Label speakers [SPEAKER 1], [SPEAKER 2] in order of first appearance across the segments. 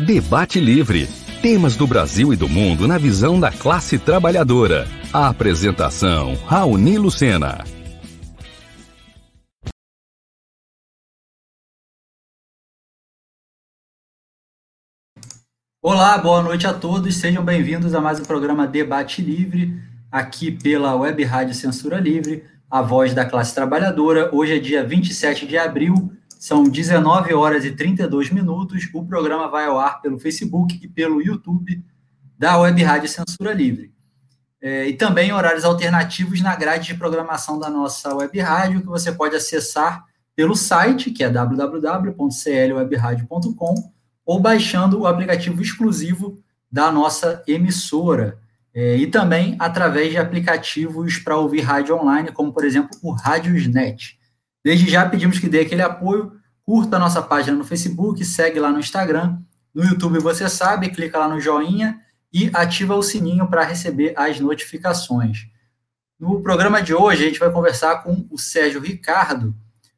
[SPEAKER 1] Debate Livre. Temas do Brasil e do mundo na visão da classe trabalhadora. A apresentação: Raoni Lucena.
[SPEAKER 2] Olá, boa noite a todos. Sejam bem-vindos a mais um programa Debate Livre, aqui pela Web Rádio Censura Livre, a voz da classe trabalhadora. Hoje é dia 27 de abril são 19 horas e 32 minutos. O programa vai ao ar pelo Facebook e pelo YouTube da Web Rádio Censura Livre. É, e também horários alternativos na grade de programação da nossa web rádio, que você pode acessar pelo site, que é www.clwebradio.com, ou baixando o aplicativo exclusivo da nossa emissora. É, e também através de aplicativos para ouvir rádio online, como, por exemplo, o Rádiosnet. Desde já pedimos que dê aquele apoio, curta a nossa página no Facebook, segue lá no Instagram, no YouTube você sabe, clica lá no joinha e ativa o sininho para receber as notificações. No programa de hoje, a gente vai conversar com o Sérgio Ricardo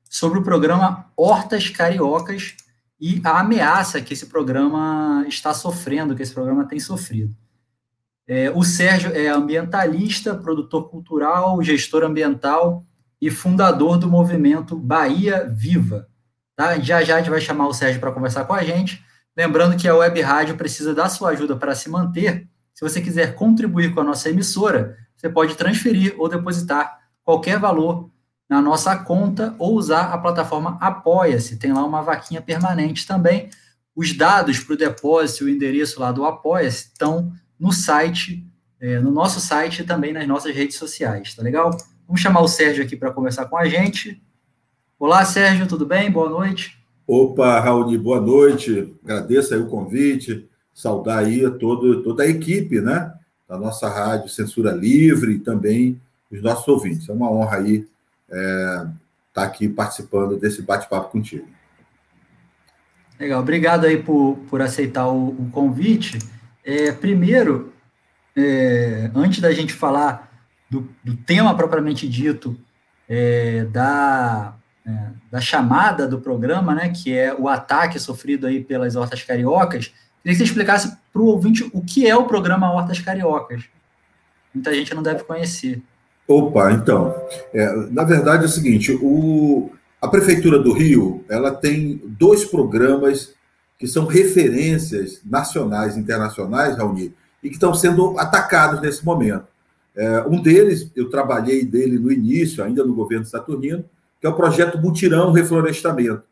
[SPEAKER 2] sobre o programa Hortas Cariocas e a ameaça que esse programa está sofrendo, que esse programa tem sofrido. É, o Sérgio é ambientalista, produtor cultural, gestor ambiental e fundador do movimento Bahia Viva. Tá? Já já a gente vai chamar o Sérgio para conversar com a gente. Lembrando que a Web Rádio precisa da sua ajuda para se manter. Se você quiser contribuir com a nossa emissora, você pode transferir ou depositar qualquer valor na nossa conta ou usar a plataforma Apoia-se. Tem lá uma vaquinha permanente também. Os dados para o depósito, o endereço lá do Apoia-se estão no site, é, no nosso site e também nas nossas redes sociais, tá legal? Vamos chamar o Sérgio aqui para conversar com a gente. Olá, Sérgio, tudo bem? Boa noite.
[SPEAKER 3] Opa, Raul, boa noite. Agradeço aí o convite, saudar aí todo, toda a equipe, né? Da nossa rádio Censura Livre e também os nossos ouvintes. É uma honra aí estar é, tá aqui participando desse bate-papo contigo.
[SPEAKER 2] Legal, obrigado aí por, por aceitar o, o convite. É, primeiro, é, antes da gente falar do, do tema propriamente dito é, da, é, da chamada do programa, né, que é o ataque sofrido aí pelas hortas cariocas, queria que você explicasse para o ouvinte o que é o programa Hortas Cariocas. Muita gente não deve conhecer.
[SPEAKER 3] Opa, então, é, na verdade é o seguinte, o, a Prefeitura do Rio, ela tem dois programas que são referências nacionais e internacionais, Raoni, e que estão sendo atacados nesse momento. É, um deles, eu trabalhei dele no início, ainda no governo Saturnino, que é o projeto Mutirão Reflorestamento.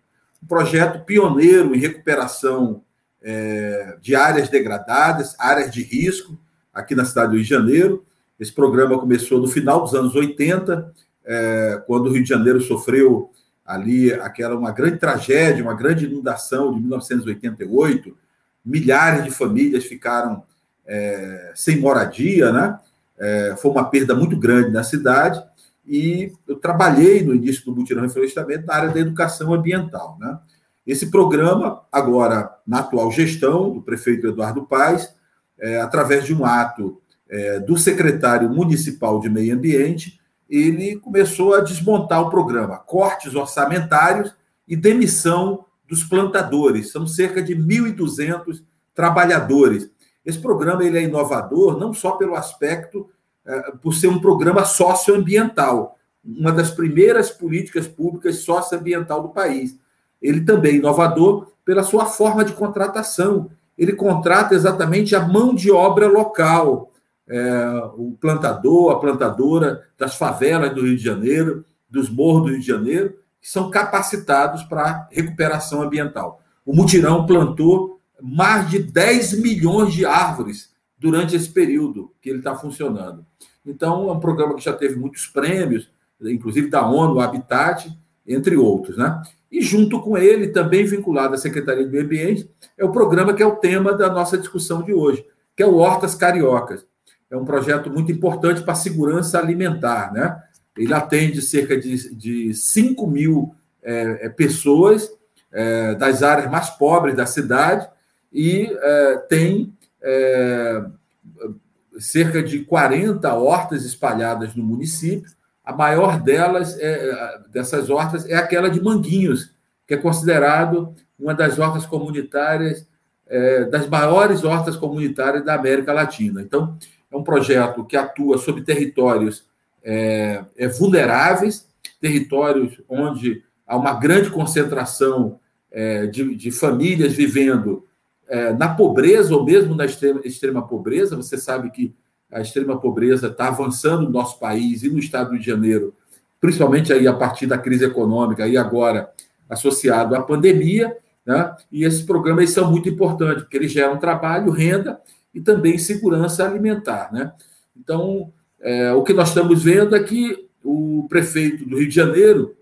[SPEAKER 3] Um projeto pioneiro em recuperação é, de áreas degradadas, áreas de risco, aqui na cidade do Rio de Janeiro. Esse programa começou no final dos anos 80, é, quando o Rio de Janeiro sofreu ali aquela uma grande tragédia, uma grande inundação de 1988. Milhares de famílias ficaram é, sem moradia, né? É, foi uma perda muito grande na cidade e eu trabalhei no início do Mutirão Reflorestamento na área da educação ambiental. Né? Esse programa, agora na atual gestão do prefeito Eduardo Paes, é, através de um ato é, do secretário municipal de meio ambiente, ele começou a desmontar o programa, cortes orçamentários e demissão dos plantadores. São cerca de 1.200 trabalhadores esse programa ele é inovador não só pelo aspecto, por ser um programa socioambiental, uma das primeiras políticas públicas socioambiental do país. Ele também é inovador pela sua forma de contratação. Ele contrata exatamente a mão de obra local, é, o plantador, a plantadora das favelas do Rio de Janeiro, dos morros do Rio de Janeiro, que são capacitados para recuperação ambiental. O Mutirão plantou mais de 10 milhões de árvores durante esse período que ele está funcionando. Então, é um programa que já teve muitos prêmios, inclusive da ONU, Habitat, entre outros. Né? E junto com ele, também vinculado à Secretaria do Meio Ambiente, é o programa que é o tema da nossa discussão de hoje, que é o Hortas Cariocas. É um projeto muito importante para a segurança alimentar. Né? Ele atende cerca de, de 5 mil é, pessoas é, das áreas mais pobres da cidade, e é, tem é, cerca de 40 hortas espalhadas no município. A maior delas, é, dessas hortas, é aquela de Manguinhos, que é considerado uma das hortas comunitárias é, das maiores hortas comunitárias da América Latina. Então, é um projeto que atua sobre territórios é, é, vulneráveis, territórios onde há uma grande concentração é, de, de, famílias vivendo é, na pobreza ou mesmo na extrema, extrema pobreza. Você sabe que a extrema pobreza está avançando no nosso país e no estado de Janeiro, principalmente aí a partir da crise econômica e agora associado à pandemia, né? E esses programas são muito importantes, porque eles geram trabalho, renda e também segurança alimentar, né? Então, é, o que nós estamos vendo é que o prefeito do Rio de Janeiro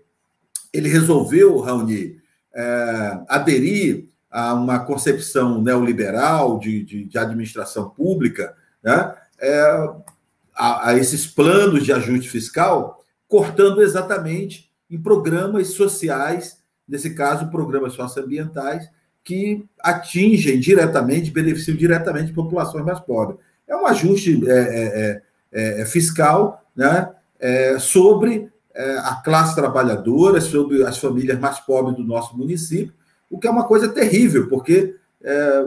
[SPEAKER 3] ele resolveu, Raoni, é, aderir a uma concepção neoliberal de, de, de administração pública, né? É, a, a, esses planos de ajuste fiscal, cortando exatamente em programas sociais, nesse caso, programas socioambientais, que atingem diretamente, beneficiam diretamente populações mais pobres. É um ajuste é, é, é, é fiscal né, é, sobre é, a classe trabalhadora, sobre as famílias mais pobres do nosso município, o que é uma coisa terrível, porque é,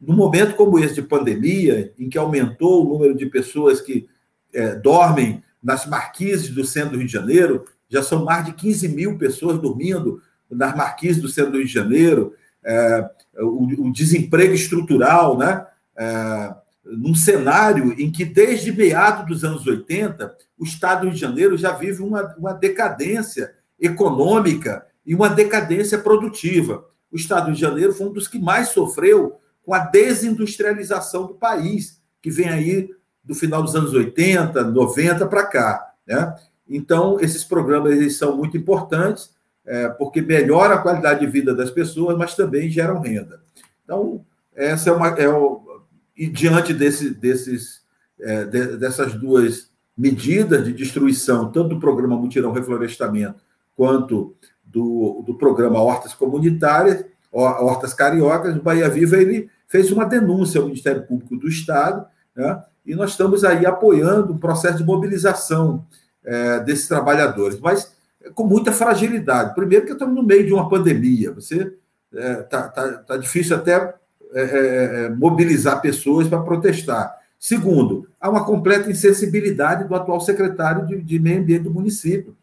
[SPEAKER 3] num momento como esse de pandemia, em que aumentou o número de pessoas que é, dormem nas marquises do centro do Rio de Janeiro, já são mais de 15 mil pessoas dormindo nas marquises do centro do Rio de Janeiro, é, o, o, desemprego estrutural, né? É, num cenário em que, desde meados dos anos 80, o Estado do Rio de Janeiro já vive uma, uma decadência econômica e uma decadência produtiva. O Estado de Janeiro foi um dos que mais sofreu com a desindustrialização do país, que vem aí do final dos anos 80, 90 para cá. Né? Então, esses programas eles são muito importantes, é, porque melhora a qualidade de vida das pessoas, mas também geram renda. Então, essa é uma. É o, e diante desse, desses, é, de, dessas duas medidas de destruição, tanto do programa Mutirão Reflorestamento quanto do, do programa Hortas Comunitárias, Hortas Cariocas, o Bahia Viva ele fez uma denúncia ao Ministério Público do Estado, né? e nós estamos aí apoiando um processo de mobilização é, desses trabalhadores, mas com muita fragilidade. Primeiro, que estamos no meio de uma pandemia, você está é, tá, tá, tá difícil até é, é, é, mobilizar pessoas para protestar. Segundo, há uma completa insensibilidade do atual secretário de, de Meio Ambiente do município.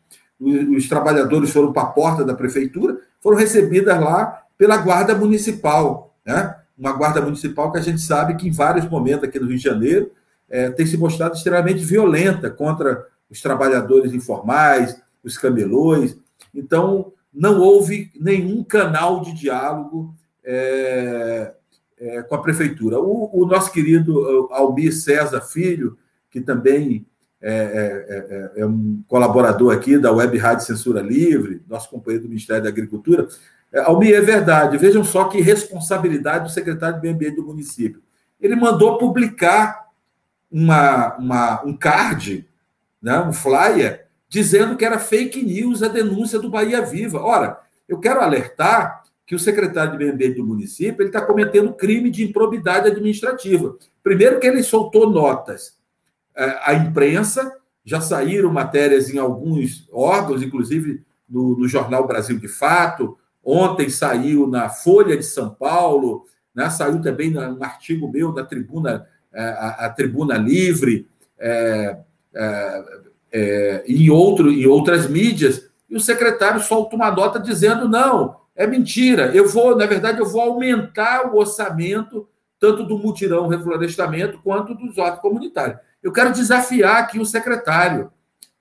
[SPEAKER 3] Os, trabalhadores foram para a porta da prefeitura, foram recebidas lá pela Guarda Municipal, né? uma Guarda Municipal que a gente sabe que em vários momentos aqui no Rio de Janeiro é, tem se mostrado extremamente violenta contra os trabalhadores informais, os camelões. Então, não houve nenhum canal de diálogo é, é, com a prefeitura. O, o, nosso querido Almir César Filho, que também é, é, é, é, um colaborador aqui da Web Rádio Censura Livre, nosso companheiro do Ministério da Agricultura. É, Almir, é verdade, vejam só que responsabilidade do secretário de Meio Ambiente do município. Ele mandou publicar uma, uma, um card, né, um flyer, dizendo que era fake news a denúncia do Bahia Viva. Ora, eu quero alertar que o secretário de meio ambiente do município está cometendo crime de improbidade administrativa. Primeiro que ele soltou notas é, imprensa, já saíram matérias em alguns órgãos, inclusive no, no jornal Brasil de Fato. Ontem saiu na Folha de São Paulo, né? saiu também um artigo meu da Tribuna, é, a, a Tribuna Livre, é, é, é, em, outro, em outras mídias, e o secretário solta uma nota dizendo: não, é mentira. Eu vou, na verdade, eu vou aumentar o orçamento tanto do mutirão reflorestamento quanto dos órgãos comunitários. Eu quero desafiar aqui o secretário,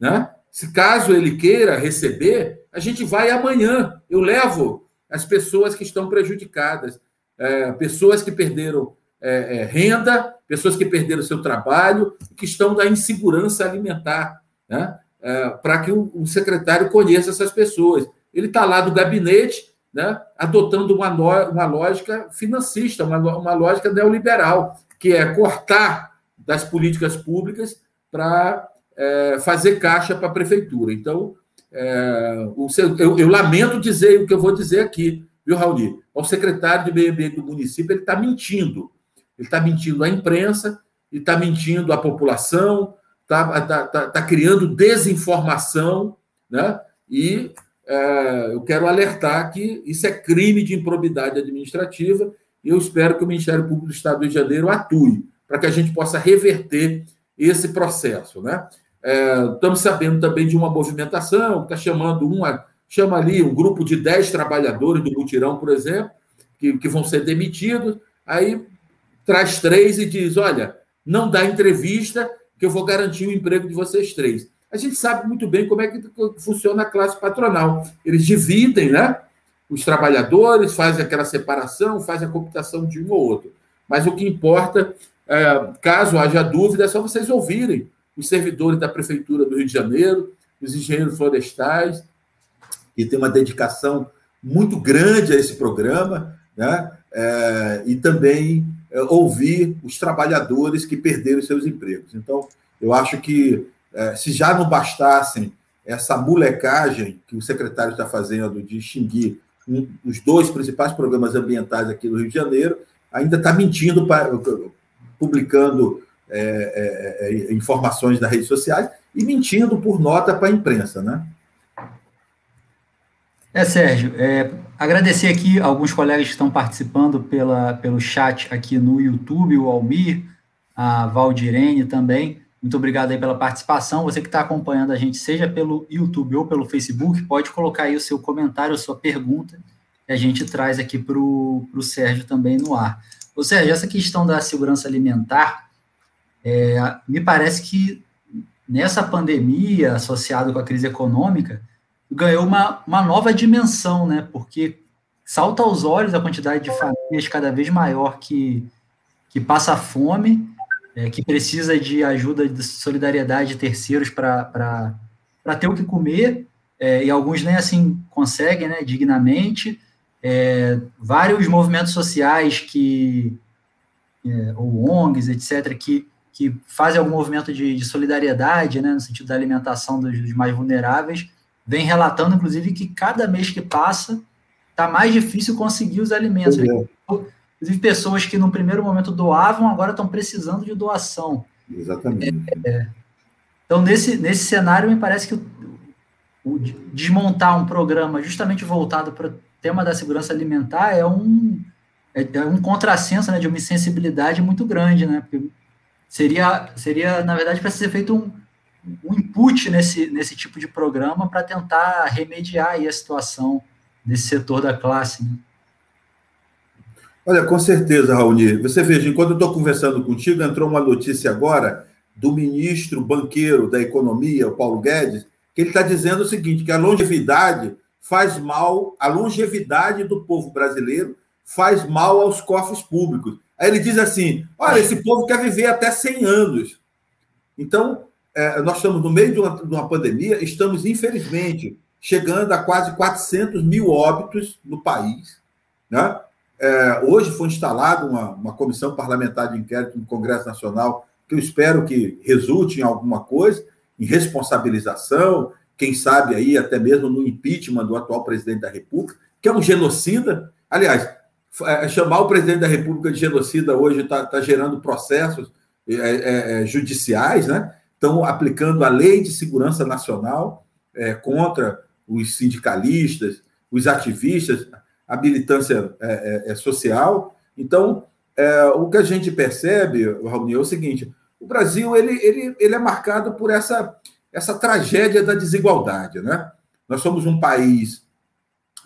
[SPEAKER 3] né? Se caso ele queira receber, a gente vai amanhã. Eu levo as pessoas que estão prejudicadas, é, pessoas que perderam é, é, renda, pessoas que perderam seu trabalho, que estão na insegurança alimentar, né? É, para que o, o secretário conheça essas pessoas. Ele está lá do gabinete, né, adotando uma, uma lógica financista, uma, uma lógica neoliberal, que é cortar das políticas públicas para é, fazer caixa para a prefeitura. Então, é, o, eu, eu, lamento dizer o que eu vou dizer aqui, viu, Raul? O secretário de meio ambiente do município ele está mentindo. Ele está mentindo à imprensa, ele está mentindo à população, está tá, tá, tá criando desinformação, né? E é, eu quero alertar que isso é crime de improbidade administrativa e eu espero que o Ministério Público do Estado do Rio de Janeiro atue para que a gente possa reverter esse processo. Né? É, estamos sabendo também de uma movimentação, está chamando uma, chama ali um grupo de 10 trabalhadores do mutirão, por exemplo, que, que vão ser demitidos, aí traz três e diz: olha, não dá entrevista, que eu vou garantir o emprego de vocês três. A gente sabe muito bem como é que funciona a classe patronal. Eles dividem, né? Os trabalhadores fazem aquela separação, fazem a computação de um ou outro. Mas o que importa, é, caso haja dúvida, é só vocês ouvirem os servidores da Prefeitura do Rio de Janeiro, os engenheiros florestais, que têm uma dedicação muito grande a esse programa, né? É, e também é, ouvir os trabalhadores que perderam seus empregos. Então, eu acho que é, se já não bastassem essa molecagem que o secretário está fazendo de extinguir um, os dois principais programas ambientais aqui no Rio de Janeiro, ainda está mentindo, para, publicando é, é, é, informações nas redes sociais e mentindo por nota para a imprensa, né?
[SPEAKER 2] É, Sérgio, é, agradecer aqui alguns colegas que estão participando pela, pelo chat aqui no YouTube, o Almir, a Valdirene também. Muito obrigado aí pela participação. Você que está acompanhando a gente, seja pelo YouTube ou pelo Facebook, pode colocar aí o seu comentário, a sua pergunta, que a gente traz aqui para o Sérgio também no ar. Ou Sérgio, essa questão da segurança alimentar, é, me parece que nessa pandemia associada com a crise econômica, ganhou uma, uma nova dimensão, né? Porque salta aos olhos a quantidade de famílias cada vez maior que, que passa fome, é, que precisa de ajuda de solidariedade de terceiros para ter o que comer, é, e alguns nem assim conseguem, né, dignamente. É, vários movimentos sociais que, é, ou ONGs, etc., que, que fazem algum movimento de, de solidariedade, né, no sentido da alimentação dos, dos mais vulneráveis, vem relatando, inclusive, que cada mês que passa está mais difícil conseguir os alimentos. É. Inclusive, pessoas que no primeiro momento doavam, agora estão precisando de doação.
[SPEAKER 3] Exatamente. É, é.
[SPEAKER 2] então, nesse, nesse cenário, me parece que o, o, desmontar um programa justamente voltado para tema da segurança alimentar é um, é, é, um contrassenso né, de uma insensibilidade muito grande, né? Porque seria, seria na verdade, para ser feito um um input nesse, nesse tipo de programa para tentar remediar a situação desse setor da classe. Né?
[SPEAKER 3] Olha, com certeza, Raoni. Você veja, enquanto eu estou conversando contigo, entrou uma notícia agora do ministro banqueiro da Economia, o Paulo Guedes, que ele está dizendo o seguinte, que a longevidade faz mal, a longevidade do povo brasileiro faz mal aos cofres públicos. Aí ele diz assim, olha, esse povo quer viver até 100 anos. Então, é, nós estamos no meio de uma, de uma pandemia, estamos, infelizmente, chegando a quase 400 mil óbitos no país. Né? É, hoje foi instalada uma, uma comissão parlamentar de inquérito no Congresso Nacional, que eu espero que resulte em alguma coisa, em responsabilização, quem sabe aí até mesmo no impeachment do atual presidente da República, que é um genocida. Aliás, é, chamar o presidente da República de genocida hoje está tá gerando processos é, é, é judiciais, né? estão aplicando a lei de segurança nacional é, contra os sindicalistas, os ativistas, a militância é, social. Então, o que a gente percebe, Raul, é o seguinte: o Brasil ele, ele, ele é marcado por essa, essa tragédia da desigualdade. Né? Nós somos um país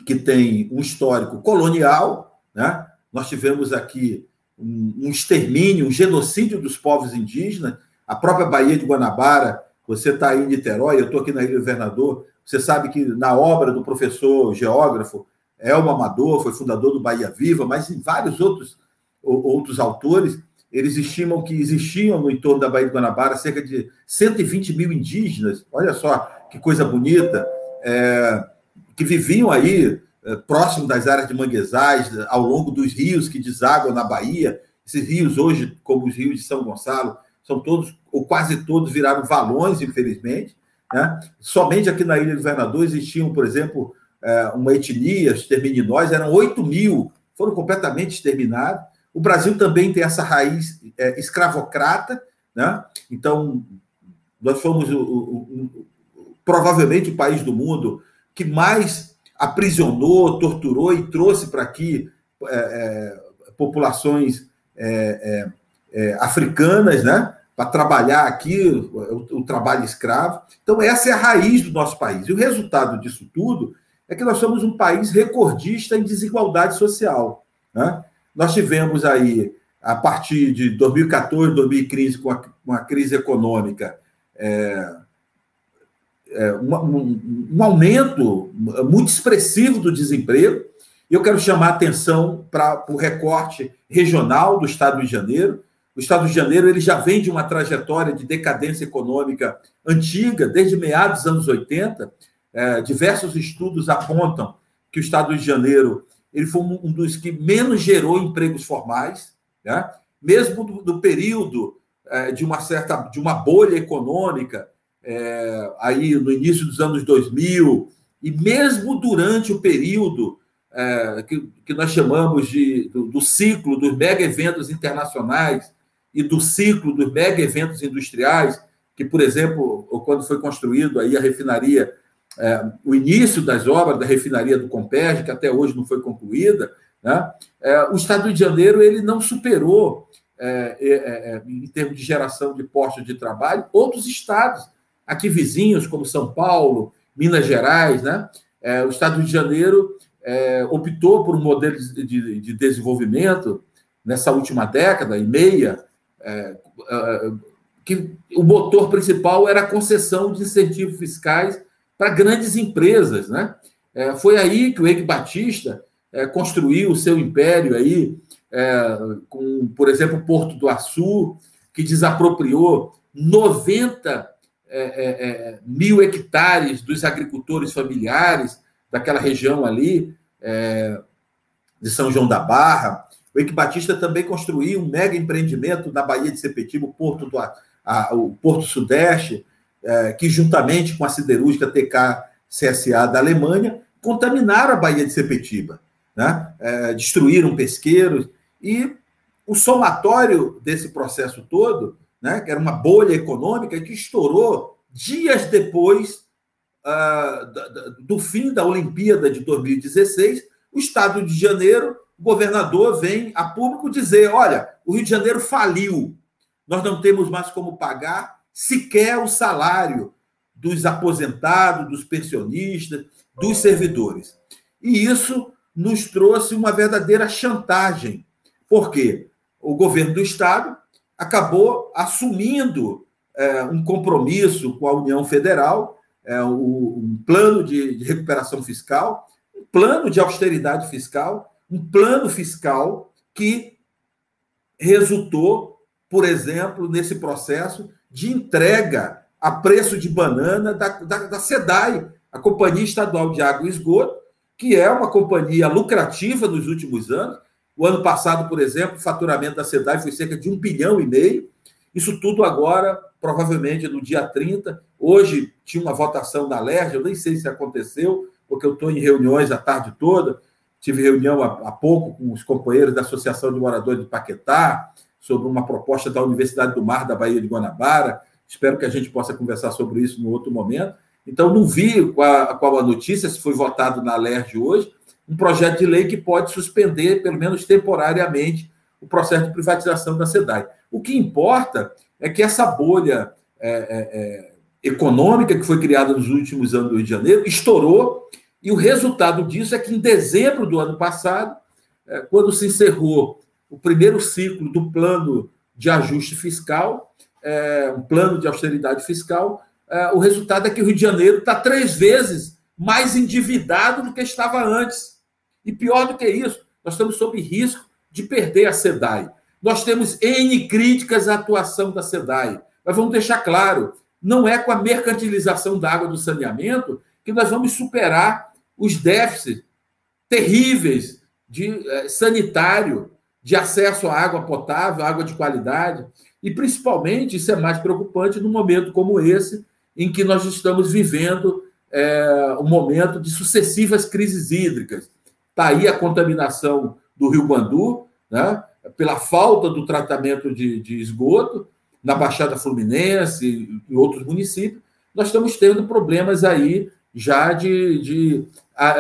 [SPEAKER 3] que tem um histórico colonial, né? nós tivemos aqui um, um extermínio, um genocídio dos povos indígenas, a própria Baía de Guanabara, você está aí em Niterói, eu estou aqui na Ilha do Governador, você sabe que na obra do professor geógrafo Elmo Amador, foi fundador do Bahia Viva, mas em vários outros, outros autores, eles estimam que existiam no entorno da Baía de Guanabara cerca de 120 mil indígenas, olha só que coisa bonita, é, que viviam aí é, próximo das áreas de manguezais, ao longo dos rios que desaguam na Bahia. Esses rios hoje, como os rios de São Gonçalo, são todos, ou quase todos, viraram valões, infelizmente. Né? Somente aqui na Ilha do Governador existiam, por exemplo, é, uma etnia, os termininóis, eram 8 mil, foram completamente exterminados. O Brasil também tem essa raiz é, escravocrata, né? então nós fomos o, o, o, provavelmente o país do mundo que mais aprisionou, torturou e trouxe para aqui é, é populações é, é, africanas, né? Para trabalhar aqui, o, o trabalho escravo. Então, essa é a raiz do nosso país. E o resultado disso tudo é que nós somos um país recordista em desigualdade social. Né? Nós tivemos aí, a partir de 2014, 2015, com a, com a crise econômica, é, é, um, um, aumento muito expressivo do desemprego. Eu quero chamar a atenção para o recorte regional do Estado de Janeiro. O Estado de Janeiro ele já vem de uma trajetória de decadência econômica antiga, desde meados dos anos 80. É, diversos estudos apontam que o Estado de Janeiro ele foi um dos que menos gerou empregos formais, né? mesmo do, do período é, de uma certa de uma bolha econômica é, aí no início dos anos 2000 e mesmo durante o período é, que, que nós chamamos de do, do ciclo dos mega eventos internacionais e do ciclo dos mega eventos industriais, que por exemplo, quando foi construído aí a refinaria é, o início das obras da refinaria do Comperj, que até hoje não foi concluída, né? É, o Estado de Janeiro ele não superou, é, é, é, em termos de geração de postos de trabalho, outros estados aqui vizinhos, como São Paulo, Minas Gerais. Né? É, o Estado de Janeiro optou por um modelo de, de, de, desenvolvimento nessa última década e meia, que o motor principal era a concessão de incentivos fiscais para grandes empresas, né? É, foi aí que o Eike Batista é, construiu o seu império aí, é, com, por exemplo, Porto do Açu, que desapropriou 90 é, é, é, mil hectares dos agricultores familiares daquela região ali, de São João da Barra. O Eike Batista também construiu um mega empreendimento na Baía de Sepetiba, o Porto, do, a, o Porto Sudeste, é, que, juntamente com a siderúrgica TK CSA da Alemanha, contaminaram a Baía de Sepetiba, né? É, destruíram pesqueiros, e o somatório desse processo todo, né, que era uma bolha econômica que estourou dias depois uh, do fim da Olimpíada de 2016, o Estado de Janeiro, o governador vem a público dizer: olha, o Rio de Janeiro faliu, nós não temos mais como pagar sequer o salário dos aposentados, dos pensionistas, dos servidores. E isso nos trouxe uma verdadeira chantagem, porque o governo do Estado acabou assumindo é, um compromisso com a União Federal, é, um plano de, de recuperação fiscal, um plano de austeridade fiscal, um plano fiscal que resultou, por exemplo, nesse processo de entrega a preço de banana da, da, da SEDAI, a Companhia Estadual de Água e Esgoto, que é uma companhia lucrativa nos últimos anos. O ano passado, por exemplo, o faturamento da SEDAI foi cerca de um bilhão e meio. Isso tudo agora, provavelmente no dia 30. Hoje tinha uma votação da LERJ, eu nem sei se aconteceu, porque eu estou em reuniões a tarde toda. Tive reunião há, há pouco com os companheiros da Associação de Moradores de Paquetá, sobre uma proposta da Universidade do Mar da Bahia de Guanabara. Espero que a gente possa conversar sobre isso no outro momento. Então, não vi qual, qual a notícia, se foi votado na LERJ hoje, um projeto de lei que pode suspender, pelo menos temporariamente, o processo de privatização da SEDAI. O que importa é que essa bolha é, é, é, econômica que foi criada nos últimos anos do Rio de Janeiro estourou, e o resultado disso é que em dezembro do ano passado, é, quando se encerrou o primeiro ciclo do plano de ajuste fiscal, é, um plano de austeridade fiscal, é, o resultado é que o Rio de Janeiro está três vezes mais endividado do que estava antes. E pior do que isso, nós estamos sob risco de perder a SEDAI. Nós temos N críticas à atuação da SEDAI, mas vamos deixar claro: não é com a mercantilização da água do saneamento que nós vamos superar os déficits terríveis de é, sanitário de acesso à água potável, água de qualidade. E, principalmente, isso é mais preocupante num momento como esse, em que nós estamos vivendo é, um momento de sucessivas crises hídricas. Está aí a contaminação do Rio Guandu, né, pela falta do tratamento de, de esgoto, na Baixada Fluminense e outros municípios. Nós estamos tendo problemas aí já de, de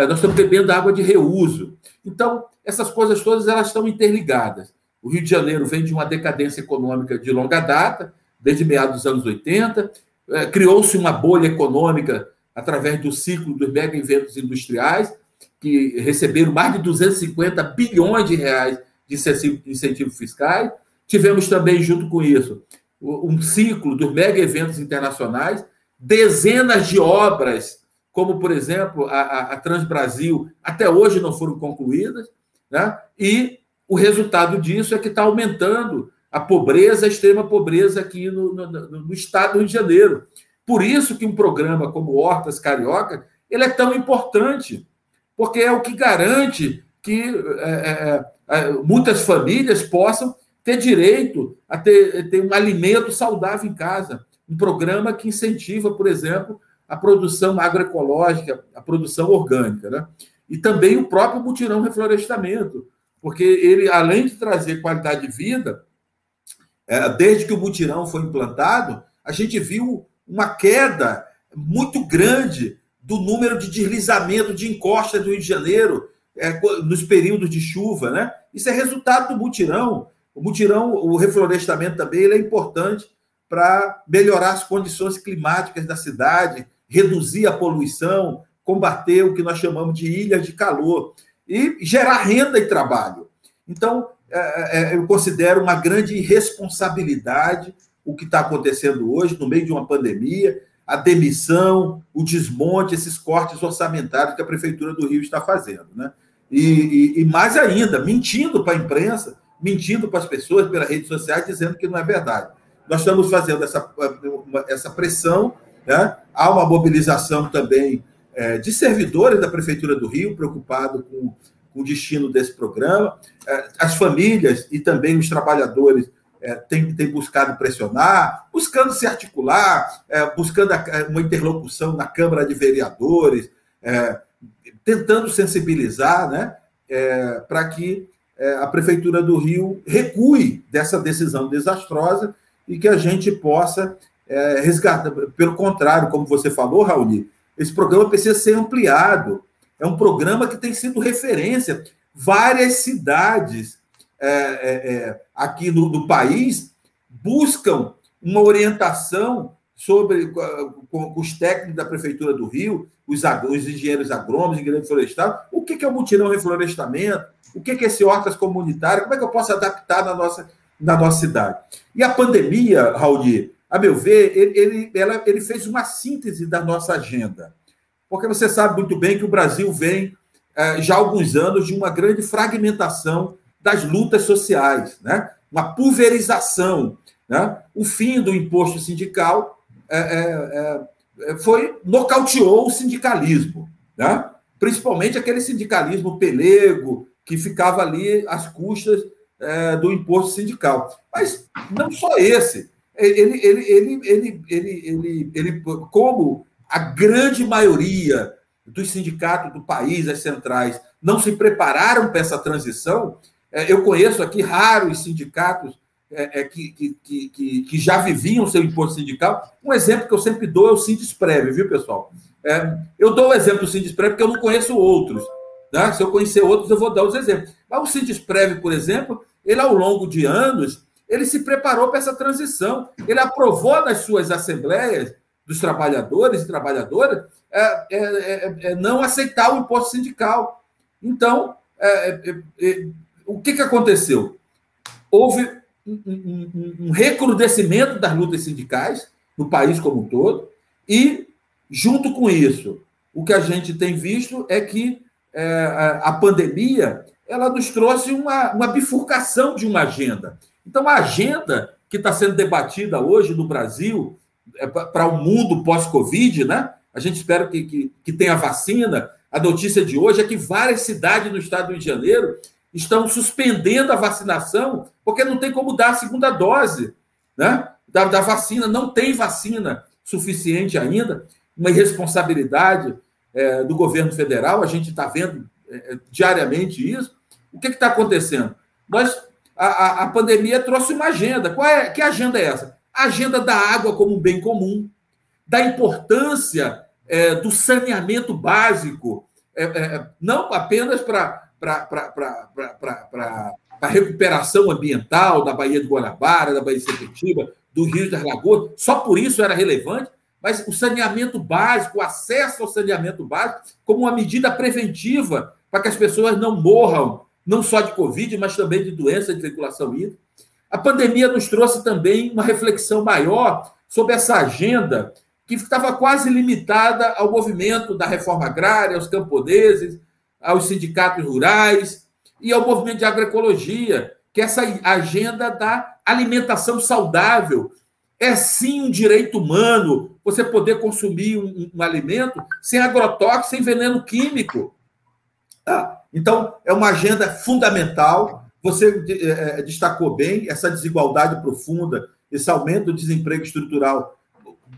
[SPEAKER 3] nós estamos bebendo água de reuso. Então, essas coisas todas elas estão interligadas. O Rio de Janeiro vem de uma decadência econômica de longa data, desde meados dos anos 80, é, criou-se uma bolha econômica através do ciclo dos mega eventos industriais, que receberam mais de 250 bilhões de reais de incentivos fiscais. Tivemos também, junto com isso, um ciclo dos mega eventos internacionais, dezenas de obras, como, por exemplo, a, a Transbrasil, até hoje não foram concluídas, né? e o resultado disso é que está aumentando a pobreza, a extrema pobreza aqui no, no, no, estado do Rio de Janeiro. Por isso que um programa como Hortas Carioca ele é tão importante, porque é o que garante que é, é, é, muitas famílias possam ter direito a ter, ter um alimento saudável em casa. Um programa que incentiva, por exemplo, a produção agroecológica, a produção orgânica. Né? E também o próprio mutirão reflorestamento, porque ele, além de trazer qualidade de vida, é, desde que o mutirão foi implantado, a gente viu uma queda muito grande do número de deslizamento de encosta do Rio de Janeiro é, nos períodos de chuva, né? Isso é resultado do mutirão. O mutirão, o reflorestamento também, ele é importante para melhorar as condições climáticas da cidade, reduzir a poluição, combater o que nós chamamos de ilhas de calor e gerar renda e trabalho. Então, é, é, eu considero uma grande irresponsabilidade o que está acontecendo hoje, no meio de uma pandemia, a demissão, o desmonte, esses cortes orçamentários que a Prefeitura do Rio está fazendo. Né? E, e, e mais ainda, mentindo para a imprensa, mentindo para as pessoas pelas redes sociais, dizendo que não é verdade. Nós estamos fazendo essa, essa pressão, né? há uma mobilização também é, de servidores da Prefeitura do Rio, preocupado com o destino desse programa. É, as famílias e também os trabalhadores é, têm, têm buscado pressionar, buscando se articular, é, buscando uma interlocução na Câmara de Vereadores, tentando sensibilizar né, para que a Prefeitura do Rio recue dessa decisão desastrosa e que a gente possa resgatar. Pelo contrário, como você falou, Raul, esse programa precisa ser ampliado é um programa que tem sido referência. Várias cidades é, é, é, aqui no, no, país buscam uma orientação sobre com, os técnicos da Prefeitura do Rio, os, os engenheiros agrônomos, engenheiros florestais, o que, que é o mutirão reflorestamento, o que, que é esse hortas comunitário, como é que eu posso adaptar na nossa, na nossa cidade. E a pandemia, Raul, a meu ver, ele, ele, ela, ele fez uma síntese da nossa agenda porque você sabe muito bem que o Brasil vem é, já há alguns anos de uma grande fragmentação das lutas sociais, né? uma pulverização. Né? O fim do imposto sindical é, é, foi nocauteou o sindicalismo, né? principalmente aquele sindicalismo pelego que ficava ali às custas do imposto sindical. Mas não só esse. Ele, ele, ele, ele, ele, ele, ele, como a grande maioria dos sindicatos do país, as centrais, não se prepararam para essa transição. É, eu conheço aqui raros sindicatos é, é, que, que, que, que, já viviam seu imposto sindical. Um exemplo que eu sempre dou é o Sindisprev, viu, pessoal? eu dou o exemplo do Sindisprev porque eu não conheço outros. Né? Se eu conhecer outros, eu vou dar os exemplos. Mas o Sindisprev, por exemplo, ele ao longo de anos, ele se preparou para essa transição. Ele aprovou nas suas assembleias dos trabalhadores e trabalhadoras é, é, é, é não aceitar o imposto sindical. Então, é, é, o que, que aconteceu? Houve um, um, um recrudescimento das lutas sindicais no país como um todo, e, junto com isso, o que a gente tem visto é que a pandemia ela nos trouxe uma, uma bifurcação de uma agenda. Então, a agenda que está sendo debatida hoje no Brasil é para o mundo pós-Covid, né? A gente espera que, que, que tenha vacina. A notícia de hoje é que várias cidades no estado do Rio de Janeiro estão suspendendo a vacinação porque não tem como dar a segunda dose né? da, da vacina. Não tem vacina suficiente ainda. Uma irresponsabilidade é, do governo federal. A gente está vendo é, diariamente isso. O que está acontecendo? Nós, a, a, a pandemia trouxe uma agenda. Qual é, que agenda é essa? a agenda da água como um bem comum, da importância é, do saneamento básico é, é, não apenas para a recuperação ambiental da Baía de Guanabara, da Baía de Sepetiba, do Rio das Lagoas, só por isso era relevante, mas o saneamento básico, o acesso ao saneamento básico, como uma medida preventiva para que as pessoas não morram, não só de Covid, mas também de doenças de circulação hídrica. A pandemia nos trouxe também uma reflexão maior sobre essa agenda que estava quase limitada ao movimento da reforma agrária, aos camponeses, aos sindicatos rurais e ao movimento de agroecologia, que essa agenda da alimentação saudável é sim um direito humano você poder consumir um, um alimento sem agrotóxico, sem veneno químico. Tá? Então, é uma agenda fundamental. Você é, destacou bem essa desigualdade profunda, esse aumento do desemprego estrutural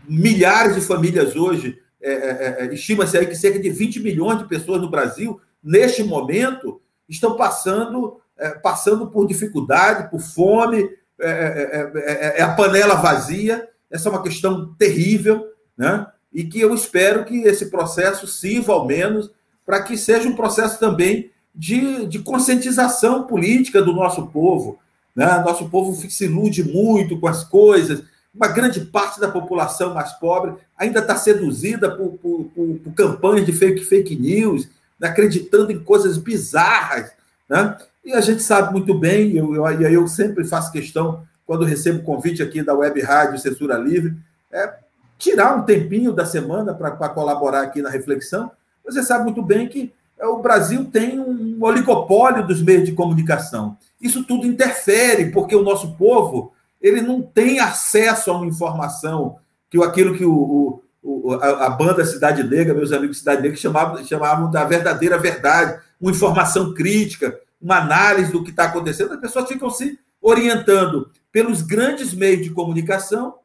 [SPEAKER 3] milhares de famílias hoje, é, é, é, estima-se aí que cerca de 20 milhões de pessoas no Brasil, neste momento, estão passando, é, passando por dificuldade, por fome, é é, é, a panela vazia. Essa é uma questão terrível, né? e que eu espero que esse processo sirva, ao menos, para que seja um processo também de, de conscientização política do nosso povo. Né? Nosso povo se ilude muito com as coisas, uma grande parte da população mais pobre ainda está seduzida por, por, por, por, campanhas de fake, fake news, né, acreditando em coisas bizarras. Né? E a gente sabe muito bem, e eu, eu, eu sempre faço questão, quando recebo convite aqui da Web Rádio Censura Livre, é tirar um tempinho da semana para colaborar aqui na reflexão. Você sabe muito bem que é, o Brasil tem um oligopólio dos meios de comunicação. Isso tudo interfere, porque o nosso povo ele não tem acesso a uma informação que aquilo que o, o, a, a, banda Cidade Negra, meus amigos Cidade Negra, chamavam, chamavam da verdadeira verdade, uma informação crítica, uma análise do que está acontecendo. As pessoas ficam se orientando pelos grandes meios de comunicação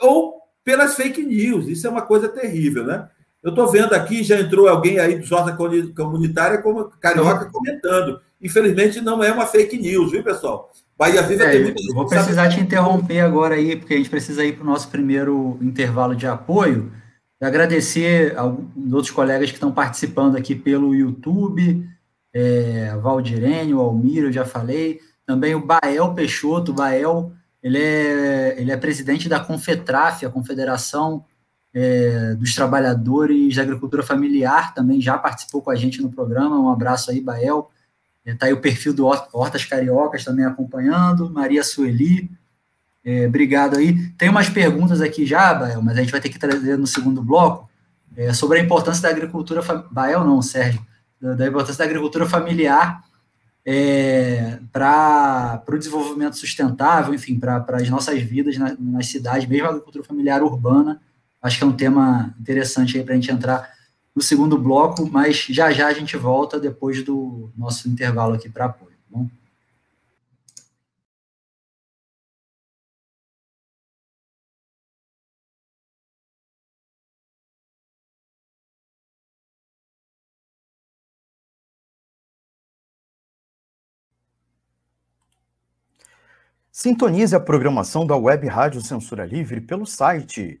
[SPEAKER 3] ou pelas fake news. Isso é uma coisa terrível, né? Eu estou vendo aqui, já entrou alguém aí do Jornal Comunitária como Carioca comentando. Infelizmente, não é uma fake news, viu, pessoal?
[SPEAKER 2] Bahia Viva é, tem muita Vou precisar te interromper agora aí, porque a gente precisa ir para o nosso primeiro intervalo de apoio. Agradecer aos outros colegas que estão participando aqui pelo YouTube, é, Valdirene, o Almir, eu já falei. Também o Bael Peixoto. O Bael, ele é, ele é presidente da Confetraf, a Confederação é, dos Trabalhadores da Agricultura Familiar, também já participou com a gente no programa. Um abraço aí, Bael. Está aí o perfil do Hortas Cariocas também acompanhando, Maria Sueli, é, obrigado aí. Tem umas perguntas aqui já, Bael, mas a gente vai ter que trazer no segundo bloco, é, sobre a importância da agricultura, Bael não, Sérgio, da, da importância da agricultura familiar é, para o desenvolvimento sustentável, enfim, para as nossas vidas na, nas cidades, mesmo a agricultura familiar urbana, acho que é um tema interessante aí para a gente entrar no segundo bloco, mas já já a gente volta depois do nosso intervalo aqui para apoio. Tá bom?
[SPEAKER 4] Sintonize a programação da Web Rádio Censura Livre pelo site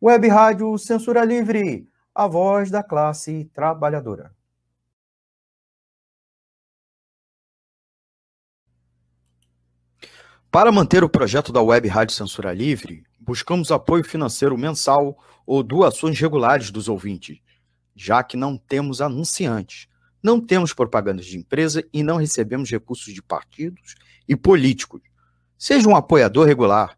[SPEAKER 4] Web Rádio Censura Livre, a voz da classe trabalhadora. Para manter o projeto da Web Rádio Censura Livre, buscamos apoio financeiro mensal ou doações regulares dos ouvintes, já que não temos anunciantes. Não temos propagandas de empresa e não recebemos recursos de partidos e políticos. Seja um apoiador regular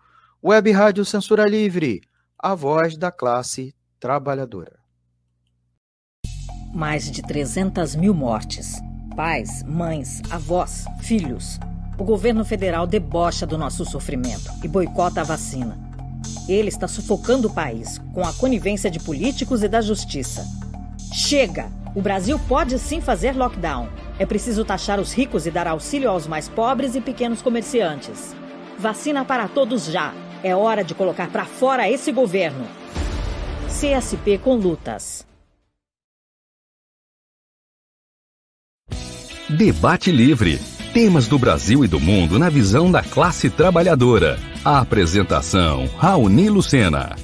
[SPEAKER 4] Web Rádio Censura Livre, a voz da classe trabalhadora.
[SPEAKER 5] Mais de 300 mil mortes. Pais, mães, avós, filhos. O governo federal debocha do nosso sofrimento e boicota a vacina. Ele está sufocando o país com a conivência de políticos e da justiça. Chega! O Brasil pode sim fazer lockdown. É preciso taxar os ricos e dar auxílio aos mais pobres e pequenos comerciantes. Vacina para todos já. É hora de colocar para fora esse governo. CSP com lutas.
[SPEAKER 1] Debate Livre. Temas do Brasil e do mundo na visão da classe trabalhadora. A apresentação: Raoni Lucena.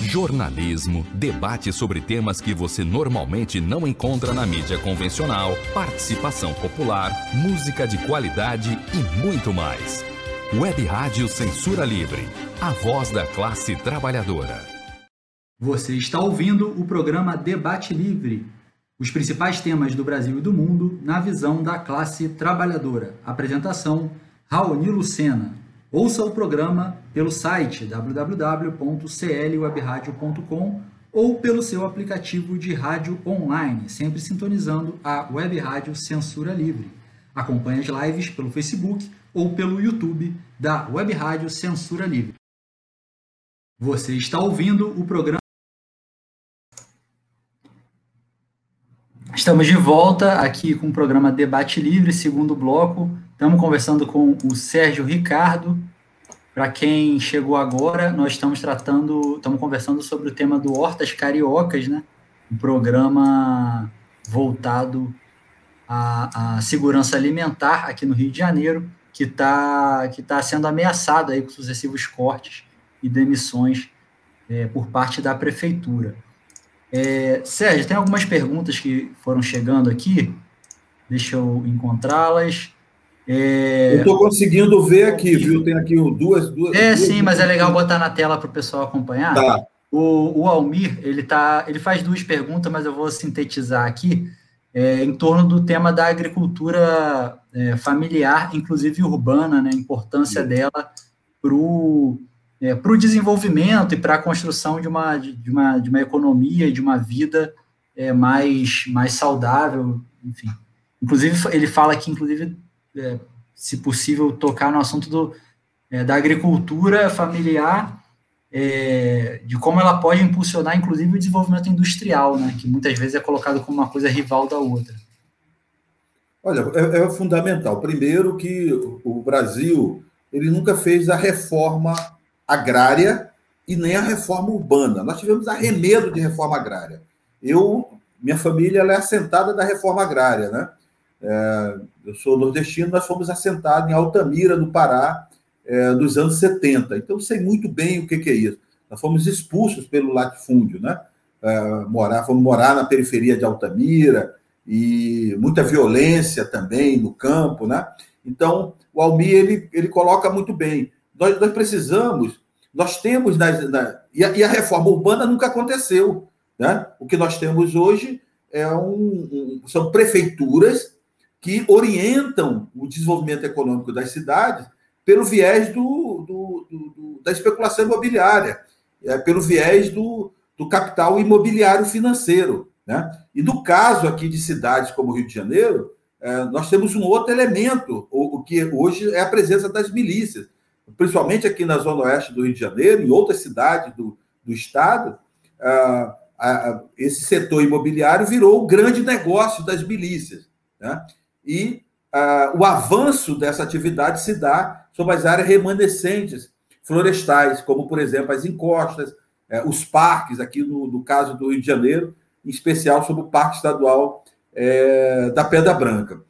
[SPEAKER 1] Jornalismo, debate sobre temas que você normalmente não encontra na mídia convencional, participação popular, música de qualidade e muito mais. Web Rádio Censura Livre, a voz da classe trabalhadora.
[SPEAKER 2] Você está ouvindo o programa Debate Livre, os principais temas do Brasil e do mundo na visão da classe trabalhadora. Apresentação: Raoni Lucena. Ouça o programa pelo site www.clwebradio.com ou pelo seu aplicativo de rádio online, sempre sintonizando a Web Rádio Censura Livre. Acompanhe as lives pelo Facebook ou pelo YouTube da Web Rádio Censura Livre. Você está ouvindo o programa. Estamos de volta aqui com o programa Debate Livre, segundo bloco. Estamos conversando com o Sérgio Ricardo. Para quem chegou agora, nós estamos tratando, estamos conversando sobre o tema do Hortas Cariocas, né? Um programa voltado à, à segurança alimentar aqui no Rio de Janeiro, que está que tá sendo ameaçado aí com sucessivos cortes e demissões é, por parte da prefeitura. É, Sérgio, tem algumas perguntas que foram chegando aqui. Deixa eu encontrá-las.
[SPEAKER 3] É... Eu estou conseguindo ver aqui, viu? Tem aqui duas. duas
[SPEAKER 2] é,
[SPEAKER 3] duas,
[SPEAKER 2] sim, mas é legal botar na tela para o pessoal acompanhar. Tá. O, o Almir, ele, tá, ele faz duas perguntas, mas eu vou sintetizar aqui, é, em torno do tema da agricultura é, familiar, inclusive urbana, né, a importância sim. dela para o é, para o desenvolvimento e para a construção de uma, de, uma, de uma economia e de uma vida é, mais, mais saudável, enfim. Inclusive, ele fala que, inclusive, é, se possível, tocar no assunto do, é, da agricultura familiar, é, de como ela pode impulsionar, inclusive, o desenvolvimento industrial, né, que muitas vezes é colocado como uma coisa rival da outra.
[SPEAKER 3] Olha, é, é fundamental. Primeiro que o Brasil ele nunca fez a reforma agrária e nem a reforma urbana. Nós tivemos arremedo de reforma agrária. Eu, minha família, ela é assentada da reforma agrária, né? É, eu sou nordestino, nós fomos assentados em Altamira, no Pará, é, dos anos 70. Então, sei muito bem o que, que é isso. Nós fomos expulsos pelo latifúndio, né? É, morar, fomos morar na periferia de Altamira e muita violência também no campo, né? Então, o Almir, ele, ele coloca muito bem. Nós, nós precisamos, nós temos, nas, na, e, a, e, a, reforma urbana nunca aconteceu. Né? O que nós temos hoje é um, um, são prefeituras que orientam o desenvolvimento econômico das cidades pelo viés do, do, do, da especulação imobiliária, é, pelo viés do, capital imobiliário financeiro. Né? E no caso aqui de cidades como Rio de Janeiro, é, nós temos um outro elemento, o, o que hoje é a presença das milícias principalmente aqui na Zona Oeste do Rio de Janeiro, em outras cidades do, do estado, ah, esse setor imobiliário virou o grande negócio das milícias. Né? E ah, o avanço dessa atividade se dá sobre as áreas remanescentes florestais, como, por exemplo, as encostas, eh, os parques, aqui no, no caso do Rio de Janeiro, em especial sobre o Parque Estadual é, da Pedra Branca.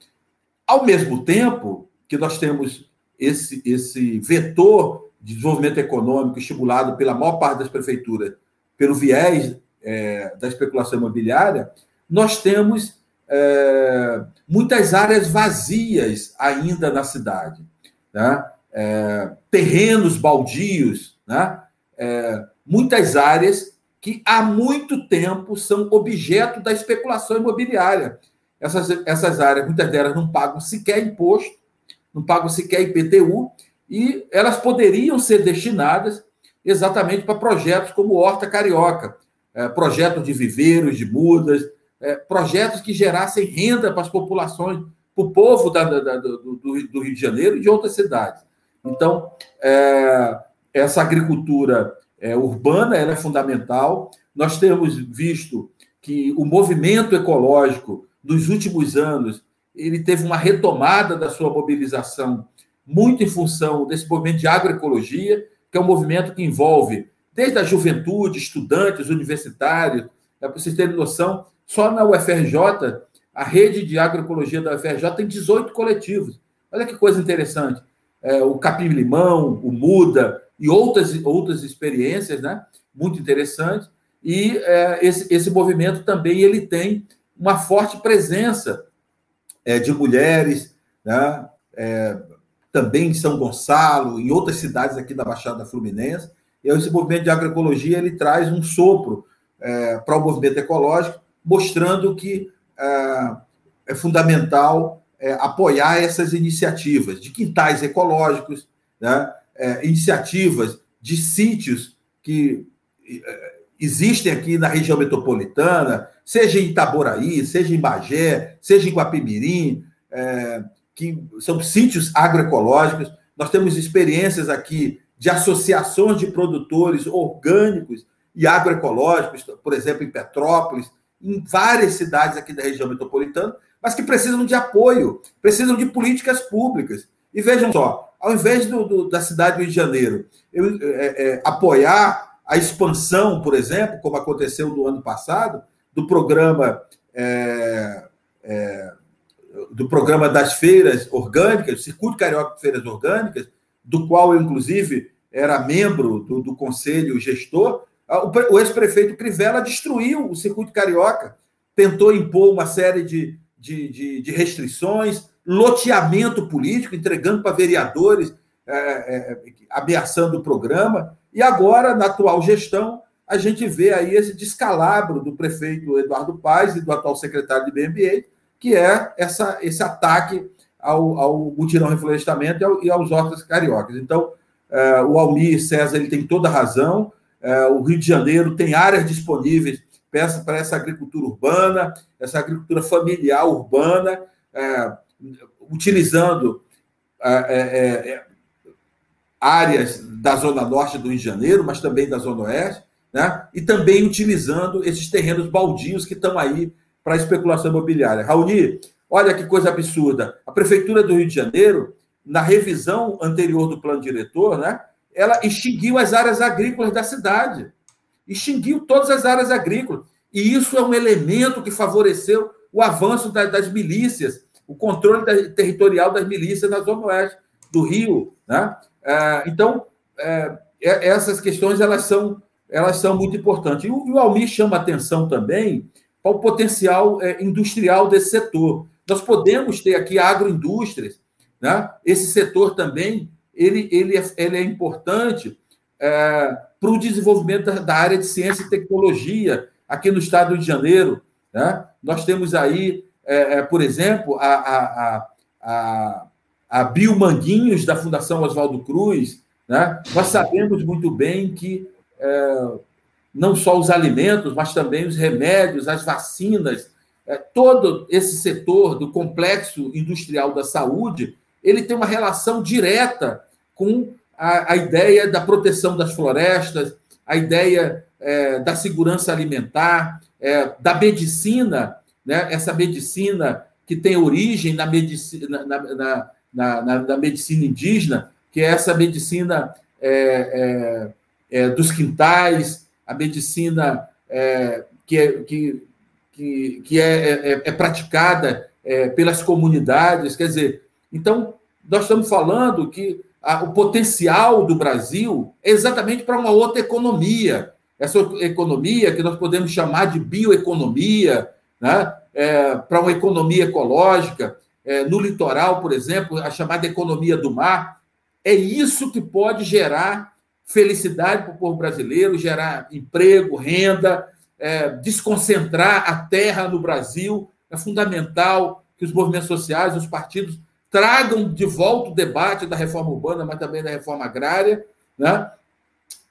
[SPEAKER 3] Ao mesmo tempo que nós temos esse, esse vetor de desenvolvimento econômico estimulado pela maior parte das prefeituras pelo viés é, da especulação imobiliária, nós temos é, muitas áreas vazias ainda na cidade. Né? É, terrenos baldios, né? É, muitas áreas que há muito tempo são objeto da especulação imobiliária. Essas, essas áreas, muitas delas não pagam sequer imposto, não pagam sequer IPTU, e elas poderiam ser destinadas exatamente para projetos como Horta Carioca, é, projetos de viveiros, de mudas, é, projetos que gerassem renda para as populações, para o povo da, da, do, do, Rio de Janeiro e de outras cidades. Então, é, essa agricultura é, urbana é fundamental. Nós temos visto que o movimento ecológico dos últimos anos ele teve uma retomada da sua mobilização muito em função desse movimento de agroecologia, que é um movimento que envolve desde a juventude, estudantes, universitários. É, para vocês terem noção, só na UFRJ, a rede de agroecologia da UFRJ tem 18 coletivos. Olha que coisa interessante. É, o Capim-Limão, o Muda e outras, outras experiências né? muito interessantes. E é, esse, esse movimento também ele tem uma forte presença é, de mulheres, né? É, também em São Gonçalo, em outras cidades aqui da Baixada Fluminense. E esse movimento de agroecologia ele traz um sopro é, para o movimento ecológico, mostrando que é, é fundamental é, apoiar essas iniciativas de quintais ecológicos, né? É, iniciativas de sítios que é, existem aqui na região metropolitana, seja em Itaboraí, seja em Bagé, seja em Guapimirim, é, que são sítios agroecológicos. Nós temos experiências aqui de associações de produtores orgânicos e agroecológicos, por exemplo, em Petrópolis, em várias cidades aqui da região metropolitana, mas que precisam de apoio, precisam de políticas públicas. E vejam só, ao invés do, do, da cidade do Rio de Janeiro eu, é, é, apoiar a expansão, por exemplo, como aconteceu no ano passado, do programa é, é do programa das feiras orgânicas, Circuito Carioca de Feiras Orgânicas, do qual eu, inclusive, era membro do, do conselho gestor, o, o ex-prefeito Crivella destruiu o Circuito Carioca, tentou impor uma série de, de, de, de restrições, loteamento político, entregando para vereadores, é, é, ameaçando o programa, e agora, na atual gestão, a gente vê aí esse descalabro do prefeito Eduardo Paes e do atual secretário de Meio Ambiente, que é essa, esse ataque ao, ao mutirão reflorestamento e, ao, e aos hortas cariocas. Então, é, o Almir César ele tem toda a razão, é, o Rio de Janeiro tem áreas disponíveis para essa, para essa agricultura urbana, essa agricultura familiar urbana, é, utilizando áreas da Zona Norte do Rio de Janeiro, mas também da Zona Oeste, né? e também utilizando esses terrenos baldios que estão aí para especulação imobiliária. Raoni, olha que coisa absurda. A Prefeitura do Rio de Janeiro, na revisão anterior do plano diretor, né, ela extinguiu as áreas agrícolas da cidade. Extinguiu todas as áreas agrícolas. E isso é um elemento que favoreceu o avanço das milícias, o controle territorial das milícias na Zona Oeste do Rio. Né? É, então, é, é, essas questões elas são, elas são muito importantes. E o Almir chama atenção também para o potencial é, industrial desse setor. Nós podemos ter aqui agroindústrias, né? esse setor também ele, ele, é, ele é importante é, para o desenvolvimento da, área de ciência e tecnologia aqui no estado de Janeiro. Né? Nós temos aí, é, é por exemplo, a, a, a, a Biomanguinhos da Fundação Oswaldo Cruz. Né? Nós sabemos muito bem que é, não só os alimentos, mas também os remédios, as vacinas, é, todo esse setor do complexo industrial da saúde, ele tem uma relação direta com a, a ideia da proteção das florestas, a ideia é, da segurança alimentar, é, da medicina, né? essa medicina que tem origem na medicina, na, na, na, na medicina indígena, que é essa medicina é, é, é dos quintais, a medicina é, que, que, que, que é, praticada pelas comunidades. Quer dizer, então, nós estamos falando que a, o potencial do Brasil é exatamente para uma outra economia. Essa economia que nós podemos chamar de bioeconomia, né? É, para uma economia ecológica, é, no litoral, por exemplo, a chamada economia do mar. É isso que pode gerar felicidade para o povo brasileiro, gerar emprego, renda, é, desconcentrar a terra no Brasil. É fundamental que os movimentos sociais, os partidos, tragam de volta o debate da reforma urbana, mas também da reforma agrária. Né?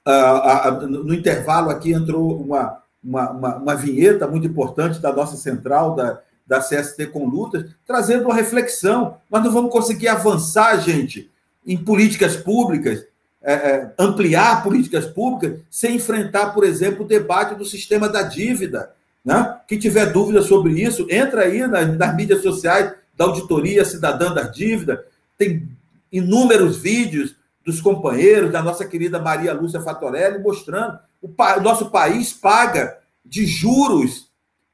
[SPEAKER 3] Ah, ah, no intervalo aqui entrou uma, uma, uma, uma, vinheta muito importante da nossa central, da, da CST com lutas, trazendo uma reflexão. Nós não vamos conseguir avançar, gente, em políticas públicas é, é, ampliar políticas públicas sem enfrentar, por exemplo, o debate do sistema da dívida. Né? Quem tiver dúvida sobre isso, entra aí nas, nas mídias sociais da Auditoria Cidadã da Dívida, tem inúmeros vídeos dos companheiros, da nossa querida Maria Lúcia Fatorelli, mostrando o, o nosso país paga de juros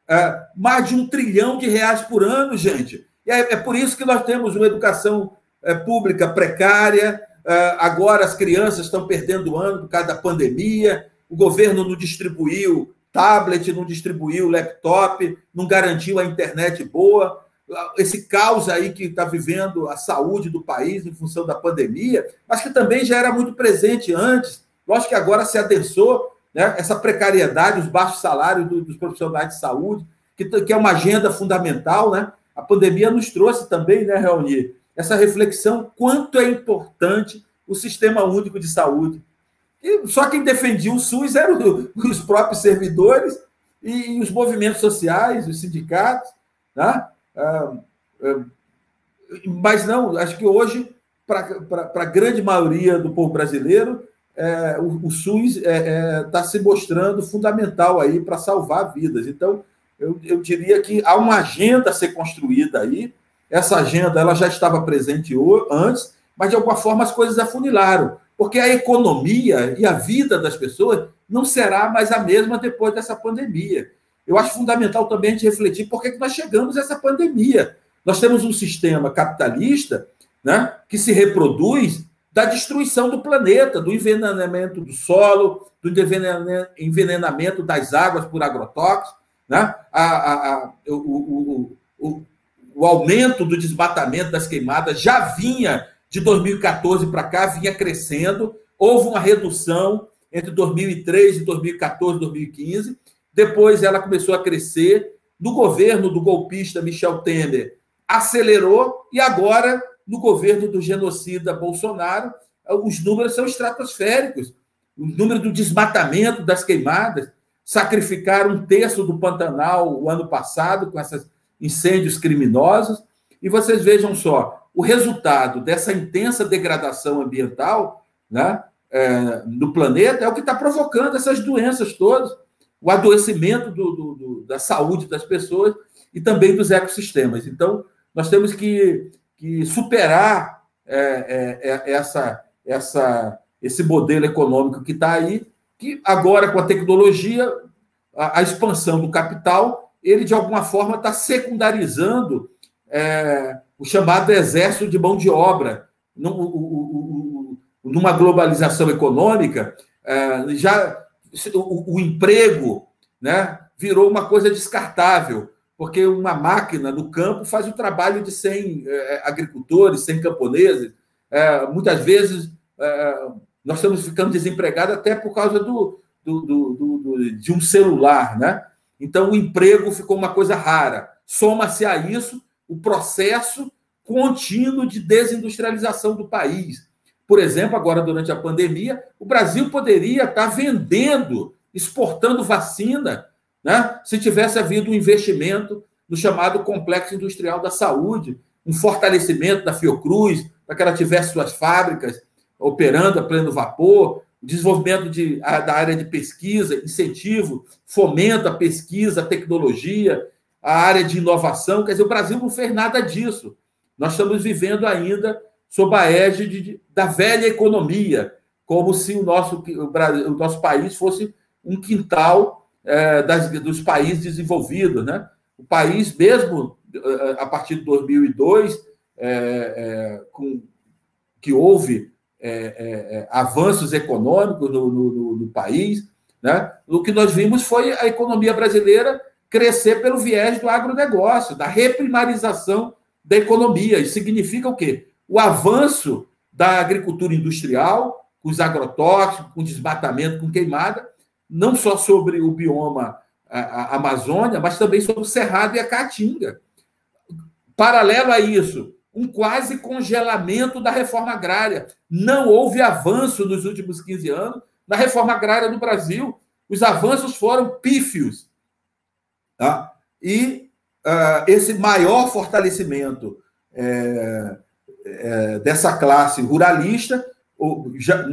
[SPEAKER 3] é, mais de um trilhão de reais por ano, gente. E é, é por isso que nós temos uma educação é, pública precária, ah, agora as crianças estão perdendo o ano por causa da pandemia, o governo não distribuiu tablet, não distribuiu laptop, não garantiu a internet boa. Esse caos aí que está vivendo a saúde do país em função da pandemia, mas que também já era muito presente antes. Lógico que agora se adensou né, essa precariedade, os baixos salários dos profissionais de saúde, que, que é uma agenda fundamental. Né? A pandemia nos trouxe também, né, Reunir, essa reflexão quanto é importante o sistema único de saúde. E só quem defendia o SUS eram os próprios servidores e os movimentos sociais, os sindicatos. Né? Ah, ah, mas não, acho que hoje, para a grande maioria do povo brasileiro, é, o, o, SUS está é, é, tá se mostrando fundamental aí para salvar vidas. Então, eu, eu diria que há uma agenda a ser construída aí essa agenda ela já estava presente antes, mas de alguma forma as coisas afunilaram, porque a economia e a vida das pessoas não será mais a mesma depois dessa pandemia. Eu acho fundamental também a gente refletir por que nós chegamos a essa pandemia. Nós temos um sistema capitalista né, que se reproduz da destruição do planeta, do envenenamento do solo, do envenenamento das águas por agrotóxicos. Né? A, a, a, o, o, o, o aumento do desmatamento das queimadas já vinha de 2014 para cá, vinha crescendo. Houve uma redução entre 2003 e 2014, 2015. Depois ela começou a crescer. No governo do golpista Michel Temer, acelerou. E agora, no governo do genocida Bolsonaro, os números são estratosféricos. O número do desmatamento das queimadas sacrificaram um terço do Pantanal o ano passado com essas incêndios criminosos. E vocês vejam só, o resultado dessa intensa degradação ambiental né, é, no planeta é o que está provocando essas doenças todas, o adoecimento do, do, do, da saúde das pessoas e também dos ecossistemas. Então, nós temos que, que superar é, é, é essa, essa, esse modelo econômico que está aí, que agora, com a tecnologia, a, a expansão do capital ele de alguma forma está secundarizando é, o chamado exército de mão de obra. Numa globalização econômica, é, já o, o, emprego né, virou uma coisa descartável, porque uma máquina no campo faz o trabalho de 100 é, agricultores, 100 camponeses. É, muitas vezes é, nós estamos ficando desempregados até por causa do, do, do, do de um celular, né? Então, o emprego ficou uma coisa rara. Soma-se a isso o processo contínuo de desindustrialização do país. Por exemplo, agora durante a pandemia, o Brasil poderia estar vendendo, exportando vacina, né? se tivesse havido um investimento no chamado Complexo Industrial da Saúde, um fortalecimento da Fiocruz, para que ela tivesse suas fábricas operando a pleno vapor, desenvolvimento de, da área de pesquisa, incentivo, fomento a pesquisa, a tecnologia, a área de inovação. Quer dizer, o Brasil não fez nada disso. Nós estamos vivendo ainda sob a égide da velha economia, como se o nosso, o, nosso país fosse um quintal é, das, dos países desenvolvidos. Né? O país, mesmo é, a partir de 2002, é, é, com, que houve é, avanços econômicos no, no, no país, né? o que nós vimos foi a economia brasileira crescer pelo viés do agronegócio, da reprimarização da economia. Isso significa o quê? O avanço da agricultura industrial, com os agrotóxicos, com desmatamento, com queimada, não só sobre o bioma a, a Amazônia, mas também sobre o Cerrado e a Caatinga. Paralelo a isso, um quase congelamento da reforma agrária. Não houve avanço nos últimos 15 anos na reforma agrária no Brasil. Os avanços foram pífios. Tá? E uh, esse maior fortalecimento é, é, dessa classe ruralista, já,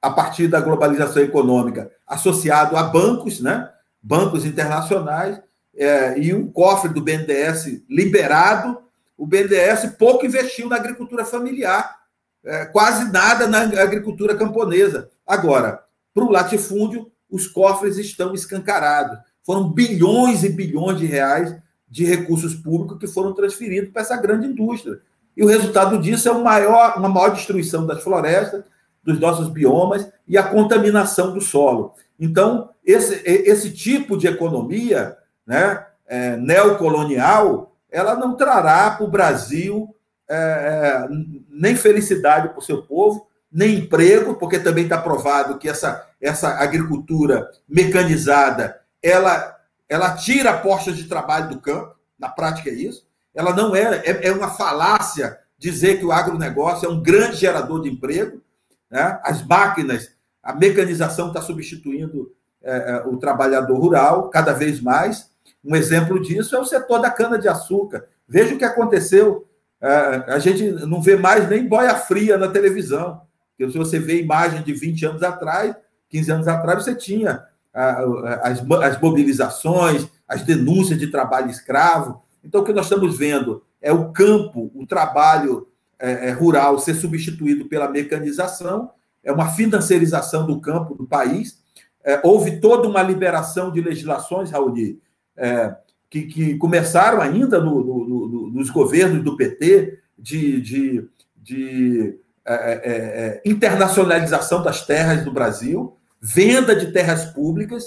[SPEAKER 3] a partir da globalização econômica, associado a bancos, né? bancos internacionais, é, e um cofre do BNDES liberado, o BNDES pouco investiu na agricultura familiar, é, quase nada na agricultura camponesa. Agora, para o latifúndio, os cofres estão escancarados. Foram bilhões e bilhões de reais de recursos públicos que foram transferidos para essa grande indústria. E o resultado disso é uma maior, uma maior destruição das florestas, dos nossos biomas e a contaminação do solo. Então, esse, esse tipo de economia né, é, neocolonial, ela não trará para o Brasil é, é, nem felicidade para o seu povo, nem emprego, porque também está provado que essa, essa agricultura mecanizada ela, ela tira postos de trabalho do campo, na prática é isso. Ela não é, é, uma falácia dizer que o agronegócio é um grande gerador de emprego. Né? As máquinas, a mecanização está substituindo é, é, o trabalhador rural cada vez mais. Um exemplo disso é o setor da cana-de-açúcar. Veja o que aconteceu. É, a gente não vê mais nem boia fria na televisão. Porque se você vê imagem de 20 anos atrás, 15 anos atrás, você tinha as, as mobilizações, as denúncias de trabalho escravo. Então, o que nós estamos vendo é o campo, o trabalho é, é, rural ser substituído pela mecanização, é uma financiarização do campo do país. É, houve toda uma liberação de legislações, Raul, é, que, que, começaram ainda no, no, no, nos governos do PT de, de, de é, é, internacionalização das terras do Brasil, venda de terras públicas,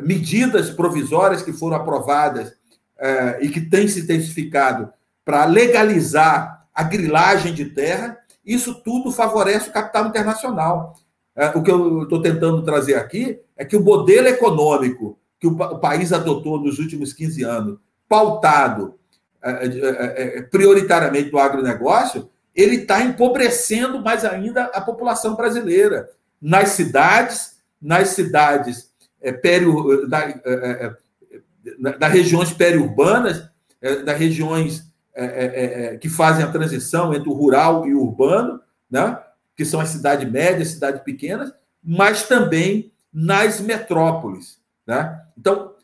[SPEAKER 3] medidas provisórias que foram aprovadas eh, e que têm se intensificado para legalizar a grilagem de terra, isso tudo favorece o capital internacional. Eh, o que eu estou tentando trazer aqui é que o modelo econômico que o, o país adotou nos últimos 15 anos, pautado eh, prioritariamente no agronegócio, ele está empobrecendo mais ainda a população brasileira. Nas cidades, nas cidades é, perio, da, é das regiões periurbanas, é, das regiões é, que fazem a transição entre o rural e o urbano, né? que são as cidades médias, cidades pequenas, mas também nas metrópoles. Né? Então,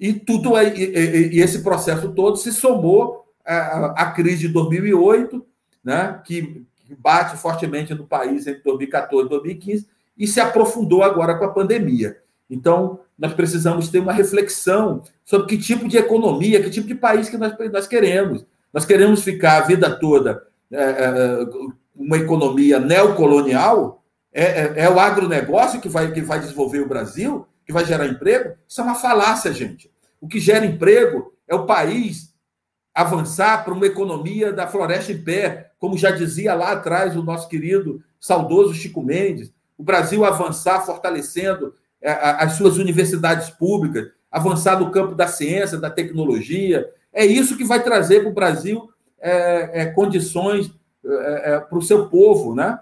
[SPEAKER 3] e tudo e, e, esse processo todo se somou à, à crise de 2008, né? que, que bate fortemente no país entre 2014 e 2015, e se aprofundou agora com a pandemia. Então, nós precisamos ter uma reflexão sobre que tipo de economia, que tipo de país que nós, nós queremos. Nós queremos ficar a vida toda é, é, uma economia neocolonial? É, é, é, o agronegócio que vai, que vai desenvolver o Brasil, que vai gerar emprego? Isso é uma falácia, gente. O que gera emprego é o país avançar para uma economia da floresta em pé, como já dizia lá atrás o nosso querido, saudoso Chico Mendes o Brasil avançar fortalecendo é, as suas universidades públicas, avançar no campo da ciência, da tecnologia. É isso que vai trazer para o Brasil é, é, condições é, é, para o seu povo, né?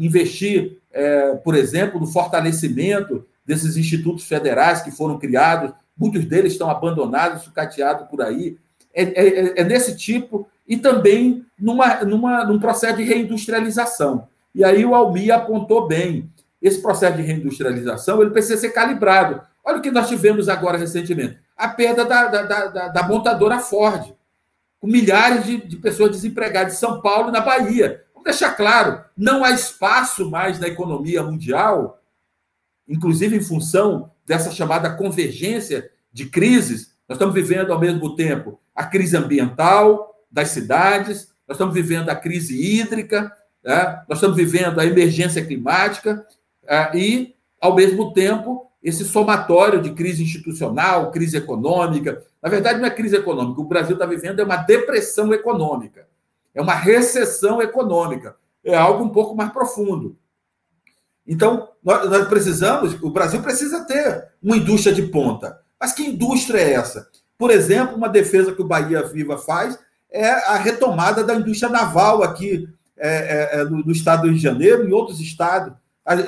[SPEAKER 3] investir, por exemplo, no fortalecimento desses institutos federais que foram criados, muitos deles estão abandonados, sucateados por aí. É, nesse tipo, e também numa, numa, num processo de reindustrialização. E aí o Almi apontou bem. Esse processo de reindustrialização ele precisa ser calibrado. Olha o que nós tivemos agora recentemente: a perda da, da, da, da montadora Ford, com milhares de, de pessoas desempregadas em São Paulo e na Bahia. Vamos deixar claro: não há espaço mais na economia mundial, inclusive em função dessa chamada convergência de crises. Nós estamos vivendo, ao mesmo tempo, a crise ambiental das cidades, nós estamos vivendo a crise hídrica, né? nós estamos vivendo a emergência climática e, ao mesmo tempo, esse somatório de crise institucional, crise econômica. Na verdade, não é crise econômica. O Brasil está vivendo é uma depressão econômica, é uma recessão econômica, é algo um pouco mais profundo. Então, nós, precisamos, o Brasil precisa ter uma indústria de ponta. Mas que indústria é essa? Por exemplo, uma defesa que o Bahia Viva faz é a retomada da indústria naval aqui é, é, é, no, no, estado do Rio de Janeiro, em outros estados.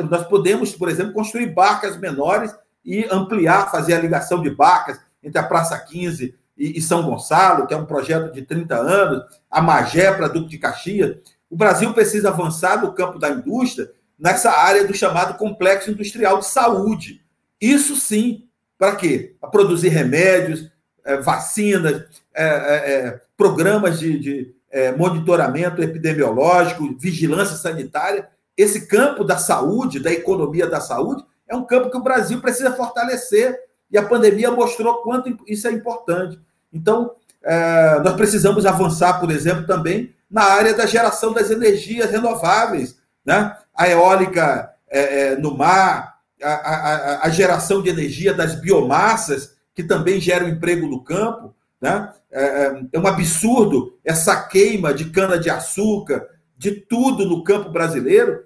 [SPEAKER 3] Nós podemos, por exemplo, construir barcas menores e ampliar, fazer a ligação de barcas entre a Praça 15 e, São Gonçalo, que é um projeto de 30 anos, a Magé para Duque de Caxias. O Brasil precisa avançar no campo da indústria nessa área do chamado complexo industrial de saúde. Isso sim, para quê? Para produzir remédios, é, vacinas, é, é, programas de monitoramento epidemiológico, vigilância sanitária. Esse campo da saúde, da economia da saúde, é um campo que o Brasil precisa fortalecer e a pandemia mostrou quanto isso é importante. Então, nós precisamos avançar, por exemplo, também na área da geração das energias renováveis, né? a eólica no mar, a, a, a, geração de energia das biomassas, que também geram emprego no campo. Né? É, é, é um absurdo essa queima de cana-de-açúcar, de tudo no campo brasileiro.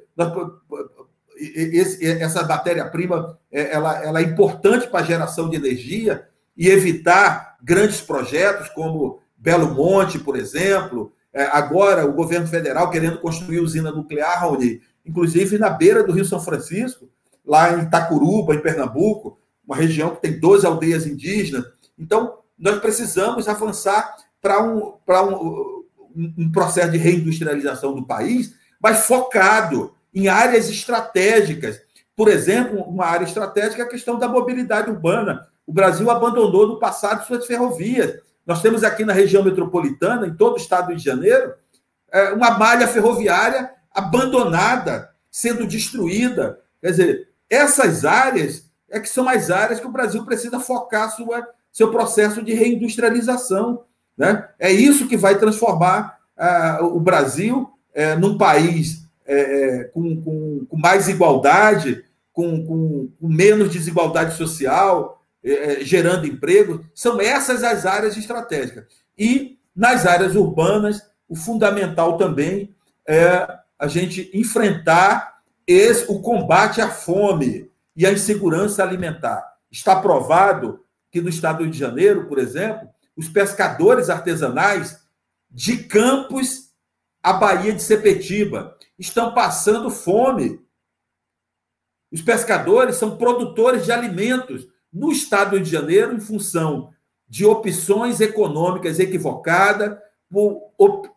[SPEAKER 3] Essa matéria-prima é, ela, ela é importante para a geração de energia e evitar grandes projetos como Belo Monte, por exemplo. É, agora, o governo federal querendo construir usina nuclear, Raoni, inclusive na beira do Rio São Francisco, lá em Itacuruba, em Pernambuco, uma região que tem 12 aldeias indígenas. Então, nós precisamos avançar para um, um, um processo de reindustrialização do país, mas focado em áreas estratégicas. Por exemplo, uma área estratégica é a questão da mobilidade urbana. O Brasil abandonou no passado suas ferrovias. Nós temos aqui na região metropolitana, em todo o estado de Janeiro, é, uma malha ferroviária abandonada, sendo destruída. Quer dizer, essas áreas é que são as áreas que o Brasil precisa focar sua, seu processo de reindustrialização. Né? É isso que vai transformar uh, o Brasil uh, num país uh, com, com, com, mais igualdade, com, com, menos desigualdade social, gerando emprego. São essas as áreas estratégicas. E nas áreas urbanas, o fundamental também é a gente enfrentar esse, o combate à fome e à insegurança alimentar. Está provado que no estado de Janeiro, por exemplo, os pescadores artesanais de Campos à Baía de Sepetiba. Estão passando fome. Os pescadores são produtores de alimentos no estado do Rio de Janeiro em função de opções econômicas equivocadas, por,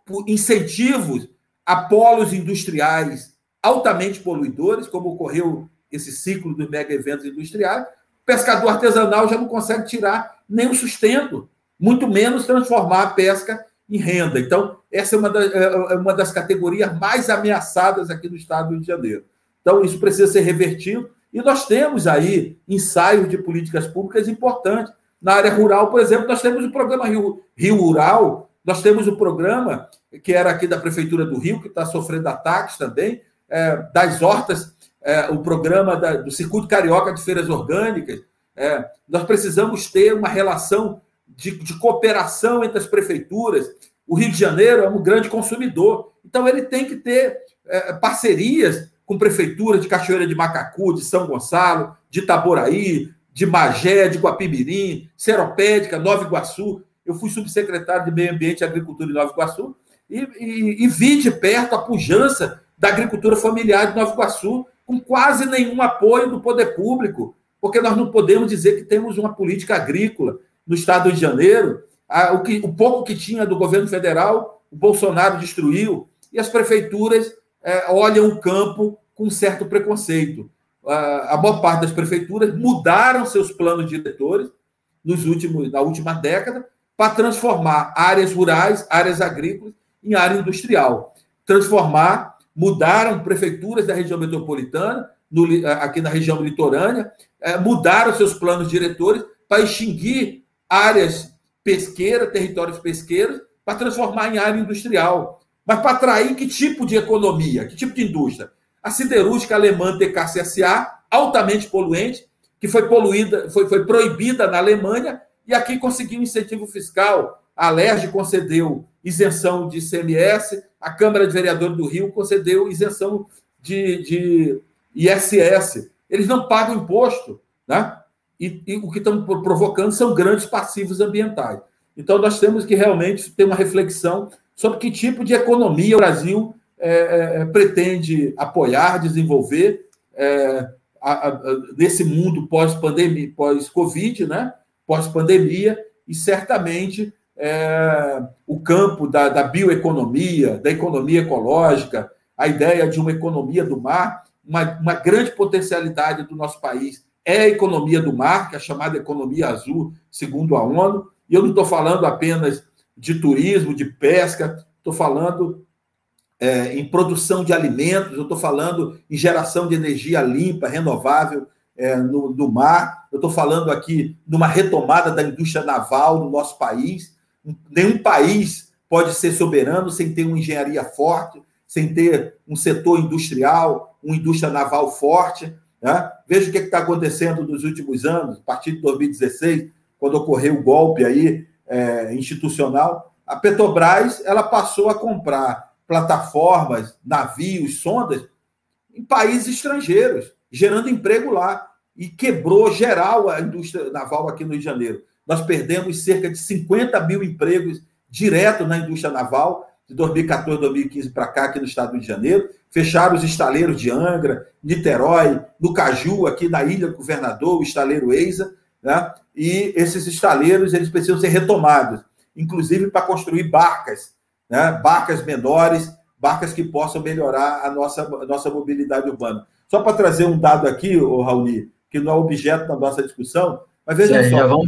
[SPEAKER 3] por incentivos a polos industriais altamente poluidores, como ocorreu esse ciclo dos mega eventos industriais, o pescador artesanal já não consegue tirar o sustento, muito menos transformar a pesca em renda. Então, essa é uma, das, é, é uma das categorias mais ameaçadas aqui no estado do Rio de Janeiro. Então, isso precisa ser revertido. E nós temos aí ensaios de políticas públicas importantes. Na área rural, por exemplo, nós temos o programa Rio, Rio Rural, nós temos o programa que era aqui da Prefeitura do Rio, que está sofrendo ataques também, é, das hortas, é, o programa da, do Circuito Carioca de Feiras Orgânicas. É, nós precisamos ter uma relação de, de, cooperação entre as prefeituras. O Rio de Janeiro é um grande consumidor, então ele tem que ter é, parcerias com prefeituras de Cachoeira de Macacu, de São Gonçalo, de Itaboraí, de Magé, de Guapimirim, Seropédica, Nova Iguaçu. Eu fui subsecretário de Meio Ambiente e Agricultura em Nova Iguaçu e, e, e vi de perto a pujança da agricultura familiar de Nova Iguaçu, com quase nenhum apoio do poder público, porque nós não podemos dizer que temos uma política agrícola no estado de Janeiro. O, que, o pouco que tinha do governo federal, o Bolsonaro destruiu, e as prefeituras é, olham o campo com certo preconceito. A, a parte das prefeituras mudaram seus planos diretores nos últimos, na última década para transformar áreas rurais, áreas agrícolas, em área industrial. Transformar mudaram prefeituras da região metropolitana no, aqui na região litorânea, é, mudaram seus planos diretores para extinguir áreas pesqueiras, territórios pesqueiros, para transformar em área industrial. Mas para atrair que tipo de economia, que tipo de indústria? A siderúrgica alemã TKCSA, altamente poluente, que foi poluída, foi, foi proibida na Alemanha, e aqui conseguiu incentivo fiscal. A Alerj concedeu isenção de ICMS, a Câmara de Vereadores do Rio concedeu isenção de, de ISS. Eles não pagam imposto, né? E, e o que estão provocando são grandes passivos ambientais. Então, nós temos que realmente ter uma reflexão sobre que tipo de economia o Brasil é, é, pretende apoiar, desenvolver é, a, a, nesse mundo pós-pandemia, pós-Covid, né? pós-pandemia, e certamente é, o campo da, da bioeconomia, da economia ecológica, a ideia de uma economia do mar, uma, uma grande potencialidade do nosso país é a economia do mar, que é chamada economia azul, segundo a ONU. E eu não estou falando apenas de turismo, de pesca, estou falando é, em produção de alimentos, eu estou falando em geração de energia limpa, renovável é, no, no mar, eu estou falando aqui numa retomada da indústria naval no nosso país. Nenhum país pode ser soberano sem ter uma engenharia forte, sem ter um setor industrial, uma indústria naval forte. Né? Veja o que é está acontecendo nos últimos anos, a partir de 2016, quando ocorreu o golpe aí, é, institucional. A Petrobras ela passou a comprar plataformas, navios, sondas em países estrangeiros, gerando emprego lá. E quebrou geral a indústria naval aqui no Rio de Janeiro. Nós perdemos cerca de 50 mil empregos direto na indústria naval, de 2014, 2015 para cá, aqui no estado do Rio de Janeiro. Fecharam os estaleiros de Angra, Niterói, no Caju, aqui na Ilha do Governador, o estaleiro Eisa. Né? E esses estaleiros eles precisam ser retomados, inclusive para construir barcas, né? barcas menores, barcas que possam melhorar a nossa, a nossa mobilidade urbana. Só para trazer um dado aqui, o Raoni, que não é objeto da nossa discussão, mas veja
[SPEAKER 2] é, só. Já vamos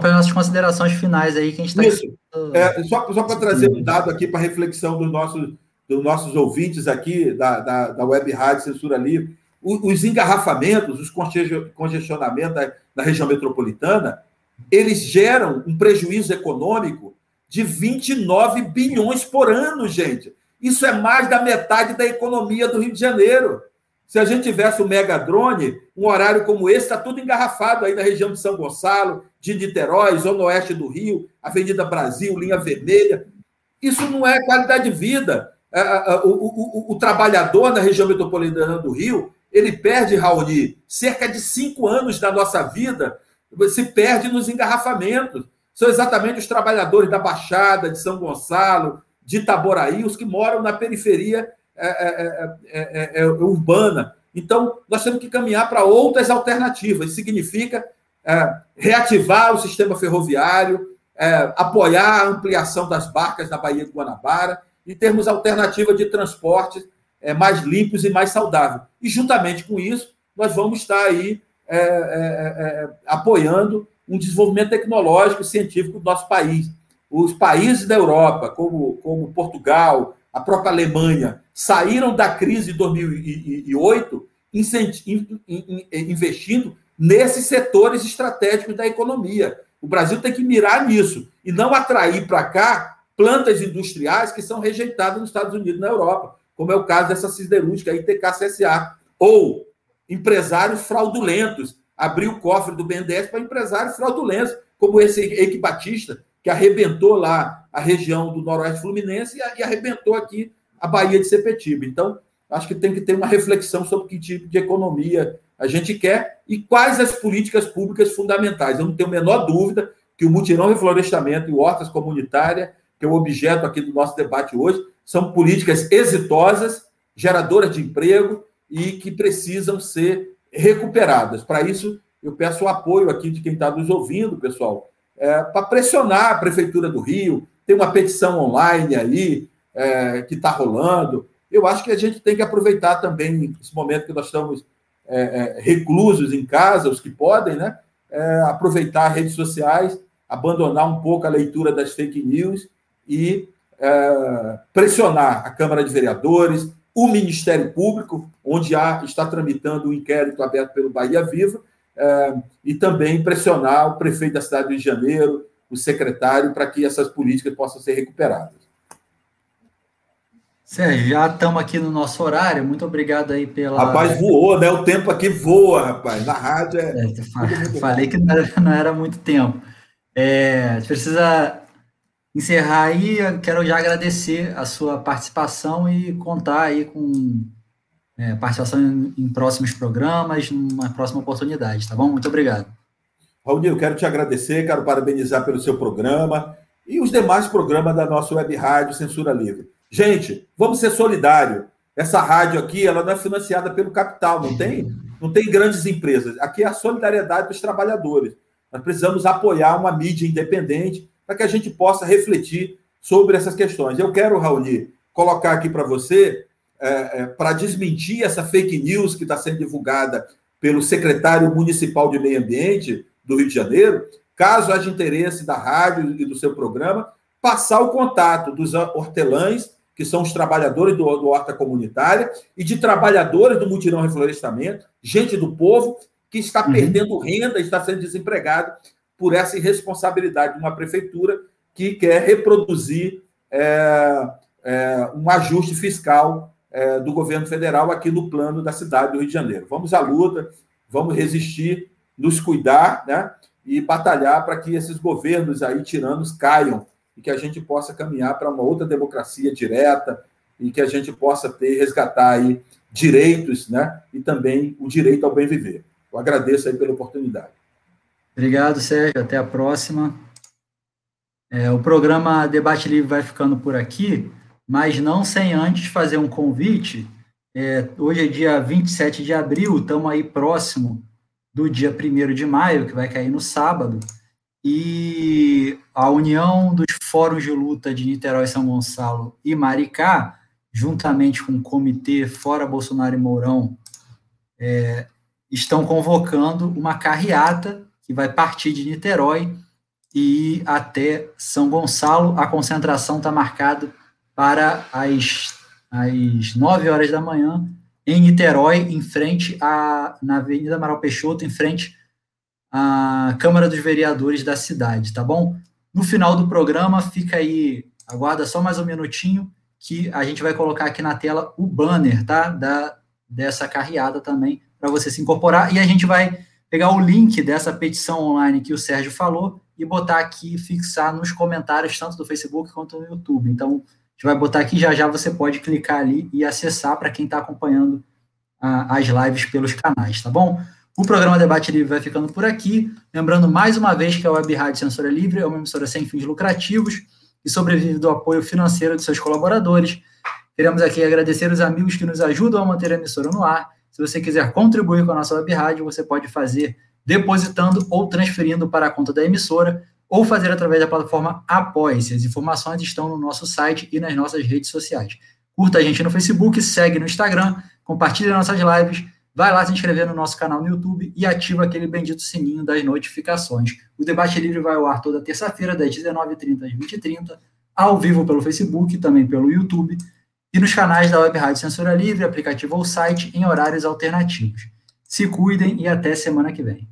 [SPEAKER 2] para as nossas considerações finais aí que a gente está.
[SPEAKER 3] Isso. É, só só para trazer um dado aqui para reflexão dos nossos, dos nossos ouvintes aqui da, da, da Web Rádio Censura Livre. Os, engarrafamentos, os congestionamentos da, região metropolitana, eles geram um prejuízo econômico de 29 bilhões por ano, gente. Isso é mais da metade da economia do Rio de Janeiro. Se a gente tivesse o Mega Drone, um horário como esse, está tudo engarrafado aí na região de São Gonçalo, de Niterói, Zona Oeste do Rio, Avenida Brasil, linha vermelha. Isso não é qualidade de vida. É, é, é, o, o, o, trabalhador na região metropolitana do Rio, ele perde, Raoni, cerca de cinco anos da nossa vida, se perde nos engarrafamentos. São exatamente os trabalhadores da Baixada, de São Gonçalo, de Itaboraí, os que moram na periferia é é é, urbana. Então, nós temos que caminhar para outras alternativas. Isso significa reativar o sistema ferroviário, apoiar a ampliação das barcas na Baía do Guanabara e termos alternativa de transporte mais limpos e mais saudáveis. E, juntamente com isso, nós vamos estar aí apoiando um desenvolvimento tecnológico e científico do nosso país. Os países da Europa, como, como Portugal, a própria Alemanha, saíram da crise de 2008 investindo nesses setores estratégicos da economia. O Brasil tem que mirar nisso e não atrair para cá plantas industriais que são rejeitadas nos Estados Unidos na Europa, como é o caso dessa siderúrgica ITK-CSA, ou empresários fraudulentos, abrir o cofre do BNDES para empresários fraudulentos, como esse Eike Batista, que arrebentou lá a região do Noroeste Fluminense e arrebentou aqui a Bahia de Sepetiba. Então, acho que tem que ter uma reflexão sobre que tipo de economia a gente quer e quais as políticas públicas fundamentais. Eu não tenho a menor dúvida que o mutirão reflorestamento e hortas comunitária, que é o objeto aqui do nosso debate hoje, são políticas exitosas, geradoras de emprego e que precisam ser recuperadas. Para isso, eu peço o apoio aqui de quem está nos ouvindo, pessoal, é, para pressionar a Prefeitura do Rio. Tem uma petição online aí é, que está rolando. Eu acho que a gente tem que aproveitar também esse momento que nós estamos é, é reclusos em casa, os que podem, né? É, aproveitar redes sociais, abandonar um pouco a leitura das fake news e é, pressionar a Câmara de Vereadores, o Ministério Público, onde há, está tramitando o um inquérito aberto pelo Bahia Viva, é, e também pressionar o prefeito da cidade do Rio de Janeiro, o secretário, para que essas políticas possam ser recuperadas.
[SPEAKER 2] Sérgio, já estamos aqui no nosso horário. Muito obrigado aí pela.
[SPEAKER 3] Rapaz, voou, né? O tempo aqui voa, rapaz. Na rádio é.
[SPEAKER 2] é falei que não era, não era muito tempo. É, precisa encerrar aí. Quero já agradecer a sua participação e contar aí com é, participação em, em, próximos programas, numa próxima oportunidade, tá bom? Muito obrigado.
[SPEAKER 3] Raul, eu quero te agradecer, quero parabenizar pelo seu programa e os demais programas da nossa web rádio Censura Livre. Gente, vamos ser solidários. Essa rádio aqui, ela não é financiada pelo capital, não tem, não tem grandes empresas. Aqui é a solidariedade dos trabalhadores. Nós precisamos apoiar uma mídia independente para que a gente possa refletir sobre essas questões. Eu quero, Raul, colocar aqui para você, é, é, para desmentir essa fake news que está sendo divulgada pelo secretário municipal de Meio Ambiente do Rio de Janeiro, caso haja interesse da rádio e do seu programa, passar o contato dos hortelães que são os trabalhadores do, do Horta Comunitária, e de trabalhadores do Mutirão Reflorestamento, gente do povo, que está uhum. perdendo renda, está sendo desempregado por essa irresponsabilidade de uma prefeitura que quer reproduzir é, é, um ajuste fiscal é, do governo federal aqui no plano da cidade do Rio de Janeiro. Vamos à luta, vamos resistir, nos cuidar né, e batalhar para que esses governos aí tiranos caiam e que a gente possa caminhar para uma outra democracia direta e que a gente possa ter, resgatar aí direitos, né? E também o direito ao bem viver. Eu agradeço aí pela oportunidade.
[SPEAKER 2] Obrigado, Sérgio. Até a próxima. É, o programa Debate Livre vai ficando por aqui, mas não sem antes fazer um convite. É, hoje é dia 27 de abril, estamos aí próximo do dia 1 de maio, que vai cair no sábado e a união dos fóruns de luta de Niterói, São Gonçalo e Maricá, juntamente com o comitê Fora Bolsonaro e Mourão, é, estão convocando uma carreata que vai partir de Niterói e ir até São Gonçalo. A concentração está marcada para as, as 9 horas da manhã em Niterói, em frente à, na Avenida Amaral Peixoto, em frente a Câmara dos Vereadores da cidade, tá bom? No final do programa, fica aí, aguarda só mais um minutinho, que a gente vai colocar aqui na tela o banner, tá? Da, dessa carreada também, para você se incorporar. E a gente vai pegar o link dessa petição online que o Sérgio falou e botar aqui, fixar nos comentários, tanto do Facebook quanto no YouTube. Então, a gente vai botar aqui, já já você pode clicar ali e acessar para quem está acompanhando as lives pelos canais, tá bom? O programa Debate Livre vai ficando por aqui. Lembrando mais uma vez que a Web Rádio Censura Livre é uma emissora sem fins lucrativos e sobrevive do apoio financeiro de seus colaboradores. Queremos aqui agradecer os amigos que nos ajudam a manter a emissora no ar. Se você quiser contribuir com a nossa web rádio, você pode fazer depositando ou transferindo para a conta da emissora ou fazer através da plataforma Apoie-se. As informações estão no nosso site e nas nossas redes sociais. Curta a gente no Facebook, segue no Instagram, compartilhe nossas lives vai lá se inscrever no nosso canal no YouTube e ativa aquele bendito sininho das notificações. O Debate Livre vai ao ar toda terça-feira, das 19h30 às 20h30, ao vivo pelo Facebook, também pelo YouTube, e nos canais da Web Rádio Censura Livre, aplicativo ou site, em horários alternativos. Se cuidem e até semana que vem.